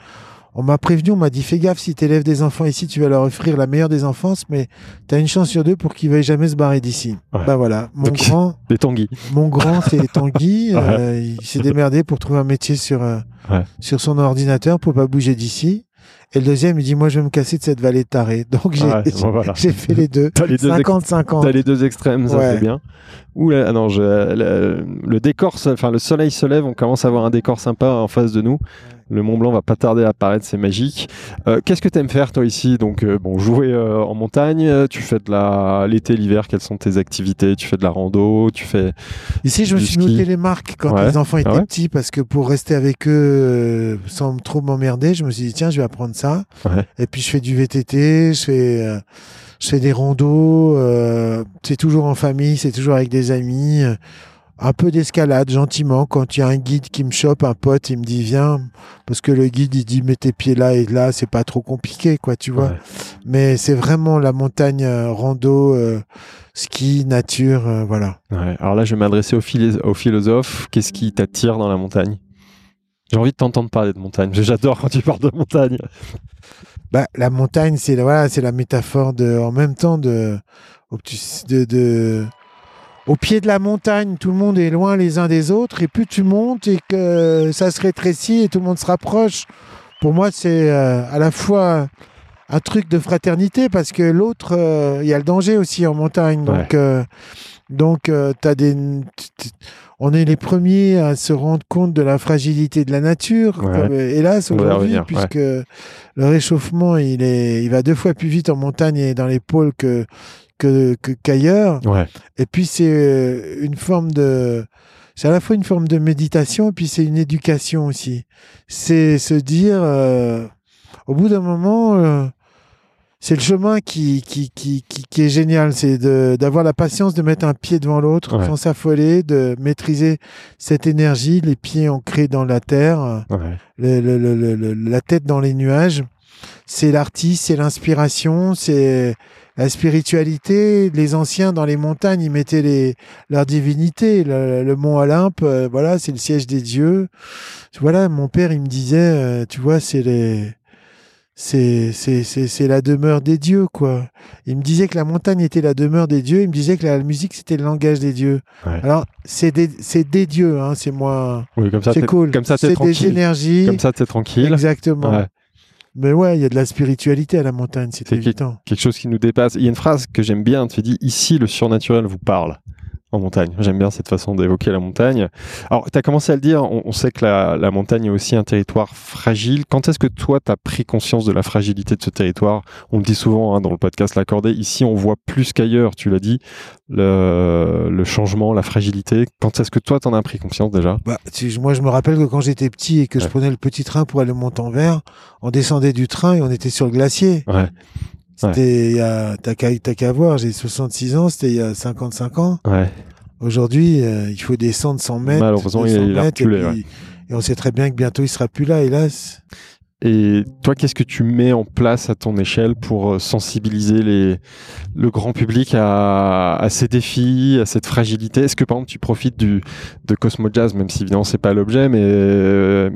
Speaker 2: on m'a prévenu, on m'a dit, fais gaffe, si tu élèves des enfants ici, tu vas leur offrir la meilleure des enfances, mais tu as une chance sur deux pour qu'ils veuillent jamais se barrer d'ici.
Speaker 1: Ouais.
Speaker 2: Bah voilà, mon
Speaker 1: Donc,
Speaker 2: grand, (laughs)
Speaker 1: Des tanguis.
Speaker 2: mon grand, c'est Tanguy. (laughs)
Speaker 1: Ouais.
Speaker 2: euh, il s'est démerdé pour trouver un métier sur, euh,
Speaker 1: Ouais.
Speaker 2: sur son ordinateur pour pas bouger d'ici. Et le deuxième, il dit, moi, je vais me casser de cette vallée tarée. (laughs) Donc, j'ai
Speaker 1: Ouais, bon, voilà.
Speaker 2: j'ai fait les deux.
Speaker 1: T'as les deux, ex-
Speaker 2: 50-50.
Speaker 1: t'as les deux extrêmes, ça
Speaker 2: Ouais.
Speaker 1: c'est bien. Ouh là, non, je- le, le décor, enfin le soleil se lève, on commence à avoir un décor sympa en face de nous. Le Mont Blanc va pas tarder à apparaître, c'est magique. Euh, Qu'est-ce que t'aimes faire toi ici? Donc euh, bon, jouer euh, en montagne, euh, tu fais de la l'été, l'hiver, quelles sont tes activités? Tu fais de la rando, tu fais
Speaker 2: Ici, je me suis noté les marques quand
Speaker 1: Ouais.
Speaker 2: les enfants étaient
Speaker 1: Ah ouais?
Speaker 2: petits parce que pour rester avec eux euh, sans trop m'emmerder, je me suis dit, tiens, je vais apprendre ça.
Speaker 1: Ouais.
Speaker 2: Et puis, je fais du VTT, je fais, euh, je fais des randos. euh, c'est toujours en famille, c'est toujours avec des amis. Un peu d'escalade, gentiment. Quand il y a un guide qui me chope, un pote, il me dit, viens. Parce que le guide, il dit, mets tes pieds là et là, c'est pas trop compliqué, quoi, tu vois.
Speaker 1: Ouais.
Speaker 2: Mais c'est vraiment la montagne, euh, rando, euh, ski, nature, euh, voilà.
Speaker 1: Ouais, alors là, je vais m'adresser au, philé- au philosophe. Qu'est-ce qui t'attire dans la montagne? J'ai envie de t'entendre parler de montagne. J'adore quand tu parles de montagne.
Speaker 2: Bah, la montagne, c'est la- voilà, c'est la métaphore de, en même temps de, de, de- au pied de la montagne, tout le monde est loin les uns des autres, et plus tu montes et que ça se rétrécit et tout le monde se rapproche. Pour moi, c'est euh, à la fois un truc de fraternité parce que l'autre, euh, il y a le danger aussi en montagne, donc.
Speaker 1: Ouais.
Speaker 2: euh, donc, euh, t'as des, on est les premiers à se rendre compte de la fragilité de la nature,
Speaker 1: Ouais.
Speaker 2: comme, euh, hélas aujourd'hui,
Speaker 1: ouais.
Speaker 2: puisque le réchauffement, il, est, il va deux fois plus vite en montagne et dans les pôles que que- qu'ailleurs.
Speaker 1: Ouais,
Speaker 2: et puis, c'est euh, une forme de... C'est à la fois une forme de méditation et puis c'est une éducation aussi. C'est se dire, euh, au bout d'un moment, euh, c'est le chemin qui, qui, qui, qui, qui est génial. C'est de- d'avoir la patience de mettre un pied devant l'autre
Speaker 1: Ouais.
Speaker 2: sans s'affoler, de maîtriser cette énergie, les pieds ancrés dans la terre
Speaker 1: ouais.
Speaker 2: le- le- le- la tête dans les nuages. C'est l'artiste, c'est l'inspiration, c'est la spiritualité. Les anciens dans les montagnes, ils mettaient les, leur divinité. Le, le mont Olympe, euh, voilà, c'est le siège des dieux. Voilà, mon père, il me disait, euh, tu vois, c'est les, c'est, c'est, c'est, c'est la demeure des dieux, quoi. Il me disait que la montagne était la demeure des dieux. Il me disait que la musique, c'était le langage des dieux.
Speaker 1: Ouais.
Speaker 2: Alors, c'est des, c'est des dieux, hein, c'est moi.
Speaker 1: Oui, comme ça,
Speaker 2: C'est cool.
Speaker 1: Comme ça,
Speaker 2: c'est des
Speaker 1: tranquille.
Speaker 2: énergies.
Speaker 1: Comme ça, t'es tranquille.
Speaker 2: Exactement.
Speaker 1: Ouais.
Speaker 2: Mais ouais, il y a de la spiritualité à la montagne, c'est évident.
Speaker 1: Quelque chose qui nous dépasse. Il y a une phrase que j'aime bien. Tu dis ici, le surnaturel vous parle en montagne. J'aime bien cette façon d'évoquer la montagne. Alors, tu as commencé à le dire, on, on sait que la, la montagne est aussi un territoire fragile. Quand est-ce que toi, tu as pris conscience de la fragilité de ce territoire? On le dit souvent hein, dans le podcast L'Accordé. Ici, on voit plus qu'ailleurs, tu l'as dit, le, le changement, la fragilité. Quand est-ce que toi, tu en as pris conscience déjà?
Speaker 2: Bah, tu- moi, je me rappelle que quand j'étais petit et que je prenais le petit train pour aller au Montanvert, on descendait du train et on était sur le glacier.
Speaker 1: Ouais,
Speaker 2: C'était il y a, t'as qu'à, qu'à voir, j'ai 66 ans, c'était il y a 55 ans.
Speaker 1: ouais.
Speaker 2: Aujourd'hui, euh, il faut descendre 100 mètres.
Speaker 1: Malheureusement,
Speaker 2: 200
Speaker 1: il- a
Speaker 2: mètres, et,
Speaker 1: reculé,
Speaker 2: puis- et on sait très bien que bientôt il sera plus là, hélas.
Speaker 1: Et toi, qu'est-ce que tu mets en place à ton échelle pour euh, sensibiliser les, le grand public à, à ces défis, à cette fragilité? Est-ce que par exemple tu profites du, de Cosmo Jazz, même si évidemment c'est pas l'objet, mais euh,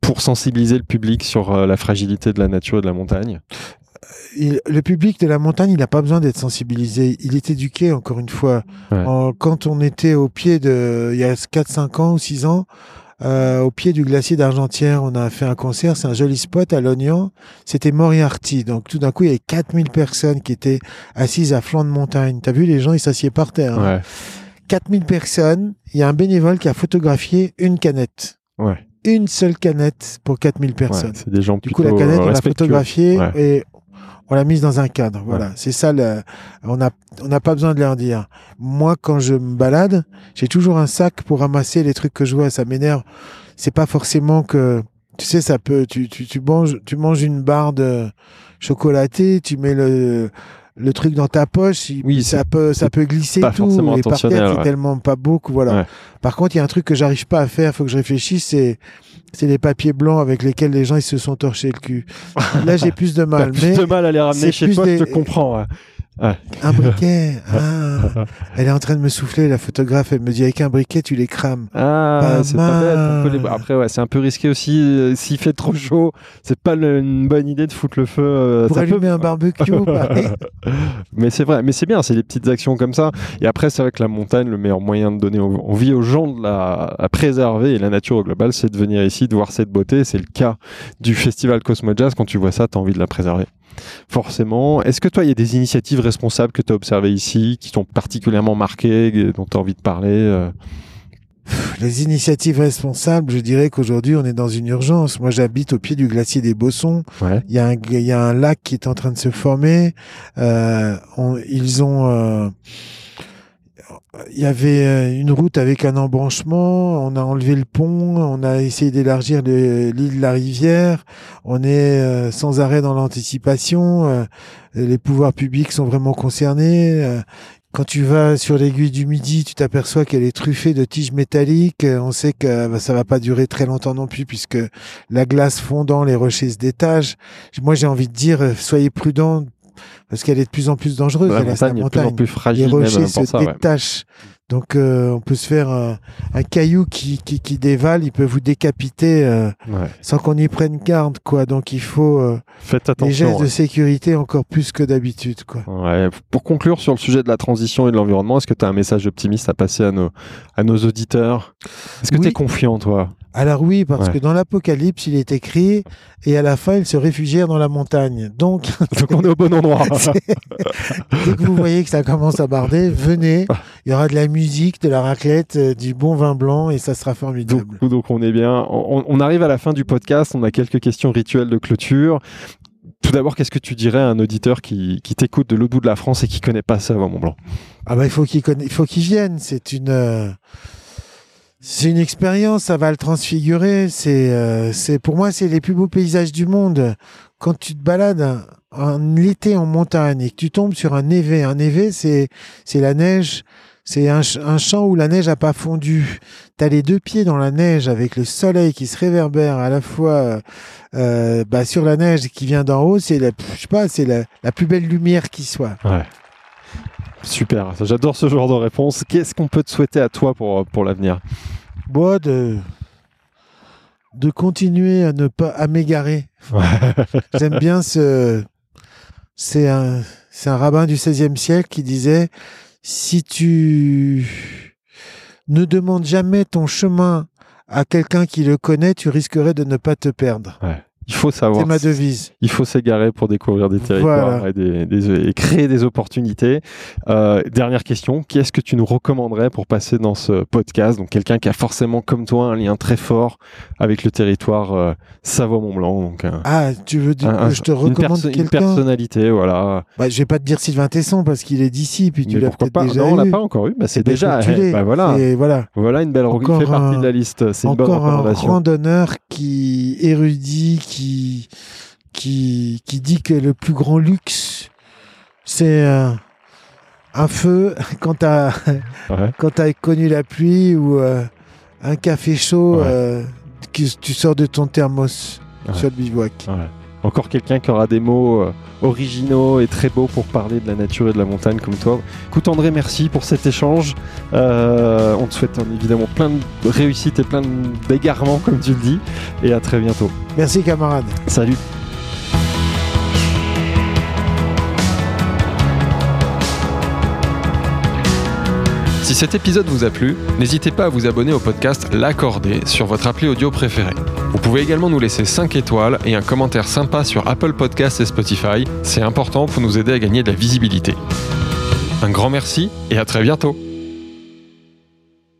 Speaker 1: pour sensibiliser le public sur euh, la fragilité de la nature et de la montagne?
Speaker 2: Il- le public de la montagne, il n'a pas besoin d'être sensibilisé. Il est éduqué, encore une fois.
Speaker 1: Ouais.
Speaker 2: En- quand on était au pied de, il y a 4-5 ans ou 6 ans, euh, au pied du glacier d'Argentière, on a fait un concert. C'est un joli spot à Lognan. C'était Moriarty. Donc, tout d'un coup, il y avait 4000 personnes qui étaient assises à flanc de montagne. T'as vu, les gens, ils s'assiedent par terre. hein.
Speaker 1: Ouais,
Speaker 2: 4000 personnes. Il y a un bénévole qui a photographié une canette.
Speaker 1: ouais,
Speaker 2: Une seule canette pour 4000
Speaker 1: ouais,
Speaker 2: personnes.
Speaker 1: c'est des gens
Speaker 2: Du coup, la canette, on l'a photographiée
Speaker 1: Ouais.
Speaker 2: et on l'a mise dans un cadre. Voilà, c'est ça. Le, on n'a on n'a pas besoin de leur dire. Moi, quand je me balade, j'ai toujours un sac pour ramasser les trucs que je vois. Ça m'énerve. C'est pas forcément que. Tu sais, ça peut. Tu, tu, tu, manges, tu manges une barre de chocolaté, tu mets le, le truc dans ta poche, il-
Speaker 1: Oui,
Speaker 2: ça peut, ça peut glisser tout. Et par terre, c'est
Speaker 1: ouais.
Speaker 2: tellement pas beau que voilà.
Speaker 1: Ouais.
Speaker 2: Par contre, il y a un truc que j'arrive pas à faire, faut que je réfléchisse, c'est c'est les papiers blancs avec lesquels les gens ils se sont torchés le cul. Là, j'ai plus de (laughs) mal.
Speaker 1: plus
Speaker 2: Mais
Speaker 1: de mal à les ramener chez
Speaker 2: plus
Speaker 1: toi,
Speaker 2: des-
Speaker 1: je te comprends. ouais.
Speaker 2: Un briquet. (laughs) Ah. Elle est en train de me souffler, la photographe. Elle me dit avec un briquet, tu les crames.
Speaker 1: Ah, c'est pas bête. Après, ouais, c'est un peu risqué aussi. Euh, s'il fait trop chaud, c'est pas une bonne idée de foutre le feu. Euh,
Speaker 2: Pour allumer un barbecue. (laughs)
Speaker 1: mais c'est vrai. Mais c'est bien. C'est des petites actions comme ça. Et après, c'est vrai que la montagne, le meilleur moyen de donner envie aux gens de la à préserver et la nature au global, c'est de venir ici, de voir cette beauté. C'est le cas du festival Cosmo Jazz. Quand tu vois ça, tu as envie de la préserver forcément. Est-ce que toi, il y a des initiatives responsables que tu as observées ici, qui t'ont particulièrement marqué, dont tu as envie de parler euh?
Speaker 2: Les initiatives responsables, je dirais qu'aujourd'hui, on est dans une urgence. Moi, j'habite au pied du glacier des Bossons. Il, y a un, il y a un lac qui est en train de se former. Euh, ils ont... Euh, il y avait euh, une route avec un embranchement, on a enlevé le pont, on a essayé d'élargir l'île de la rivière, on est euh, sans arrêt dans l'anticipation, euh, les pouvoirs publics sont vraiment concernés. Quand tu vas sur l'aiguille du Midi, tu t'aperçois qu'elle est truffée de tiges métalliques. On sait que bah, ça va pas durer très longtemps non plus puisque la glace fondant, les rochers se détachent. Moi, j'ai envie de dire, soyez prudents parce qu'elle est de plus en plus dangereuse.
Speaker 1: la montagne, est de plus en plus fragile.
Speaker 2: Les rochers se détachent. Donc euh, on peut se faire un, caillou qui, qui, qui, dévale, il peut vous décapiter euh, sans qu'on y prenne garde, quoi. Donc il faut euh,
Speaker 1: Faites attention,
Speaker 2: des gestes de sécurité encore plus que d'habitude, quoi.
Speaker 1: Ouais. Pour conclure sur le sujet de la transition et de l'environnement, est-ce que tu as un message optimiste à passer à nos, à nos auditeurs? Est-ce que tu es confiant, toi?
Speaker 2: Alors oui, parce que dans l'Apocalypse, il est écrit, et à la fin, ils se réfugièrent dans la montagne. Donc, (laughs)
Speaker 1: Donc on est au bon endroit. (laughs)
Speaker 2: Dès que vous voyez que ça commence à barder, venez. Il y aura de la musique, de la raclette, euh, du bon vin blanc, et ça sera formidable.
Speaker 1: Donc, on est bien. On, arrive à la fin du podcast. On a quelques questions rituelles de clôture. Tout d'abord, qu'est-ce que tu dirais à un auditeur qui, t'écoute de l'autre bout de la France et qui connaît pas ça, Mont Blanc?
Speaker 2: Ah bah il faut qu'il il faut qu'il vienne. C'est une euh, c'est une expérience, ça va le transfigurer. C'est, euh, c'est pour moi, c'est les plus beaux paysages du monde. Quand tu te balades en été en montagne et que tu tombes sur un névé, un névé, c'est c'est la neige. C'est un, champ où la neige a pas fondu. T'as les deux pieds dans la neige avec le soleil qui se réverbère à la fois euh, bah, sur la neige qui vient d'en haut. C'est la, je sais pas, c'est la, la plus belle lumière qui soit.
Speaker 1: Ouais. Super, j'adore ce genre de réponse. Qu'est-ce qu'on peut te souhaiter à toi pour, pour l'avenir?
Speaker 2: Moi, de, de continuer à ne pas à m'égarer. (laughs) J'aime bien ce. C'est un, c'est un rabbin du XVIe siècle qui disait si tu ne demandes jamais ton chemin à quelqu'un qui le connaît, tu risquerais de ne pas te perdre.
Speaker 1: Il faut savoir.
Speaker 2: C'est ma devise.
Speaker 1: Il faut s'égarer pour découvrir des territoires et, des, créer des opportunités. Euh, dernière question. Qui est-ce que tu nous recommanderais pour passer dans ce podcast? Donc, quelqu'un qui a forcément, comme toi, un lien très fort avec le territoire euh, Savoie-Mont-Blanc. Donc,
Speaker 2: ah, tu veux dire que je te recommande quelqu'un
Speaker 1: Une personnalité, voilà.
Speaker 2: Bah, je vais pas te dire Sylvain Tesson parce qu'il est d'ici, puis tu l'as peut-être
Speaker 1: pas?
Speaker 2: déjà
Speaker 1: Non, on l'a pas encore eu. Bah, c'est déjà. Eh, bah, voilà. voilà. Voilà une belle. Encore il fait partie de la liste. C'est une bonne recommandation.
Speaker 2: un randonneur qui érudit, qui qui, qui, dit que le plus grand luxe, c'est un feu (laughs) quand tu as, as connu la pluie ou euh, un café chaud euh, que tu sors de ton thermos sur le bivouac.
Speaker 1: Encore quelqu'un qui aura des mots euh, originaux et très beaux pour parler de la nature et de la montagne comme toi. Écoute André, merci pour cet échange. on te souhaite évidemment plein de réussites et plein d'égarements comme tu le dis. Et à très bientôt.
Speaker 2: Merci camarade.
Speaker 1: Salut. Si cet épisode vous a plu, n'hésitez pas à vous abonner au podcast L'Accordé sur votre appli audio préféré. Vous pouvez également nous laisser 5 étoiles et un commentaire sympa sur Apple Podcasts et Spotify. C'est important pour nous aider à gagner de la visibilité. Un grand merci et à très bientôt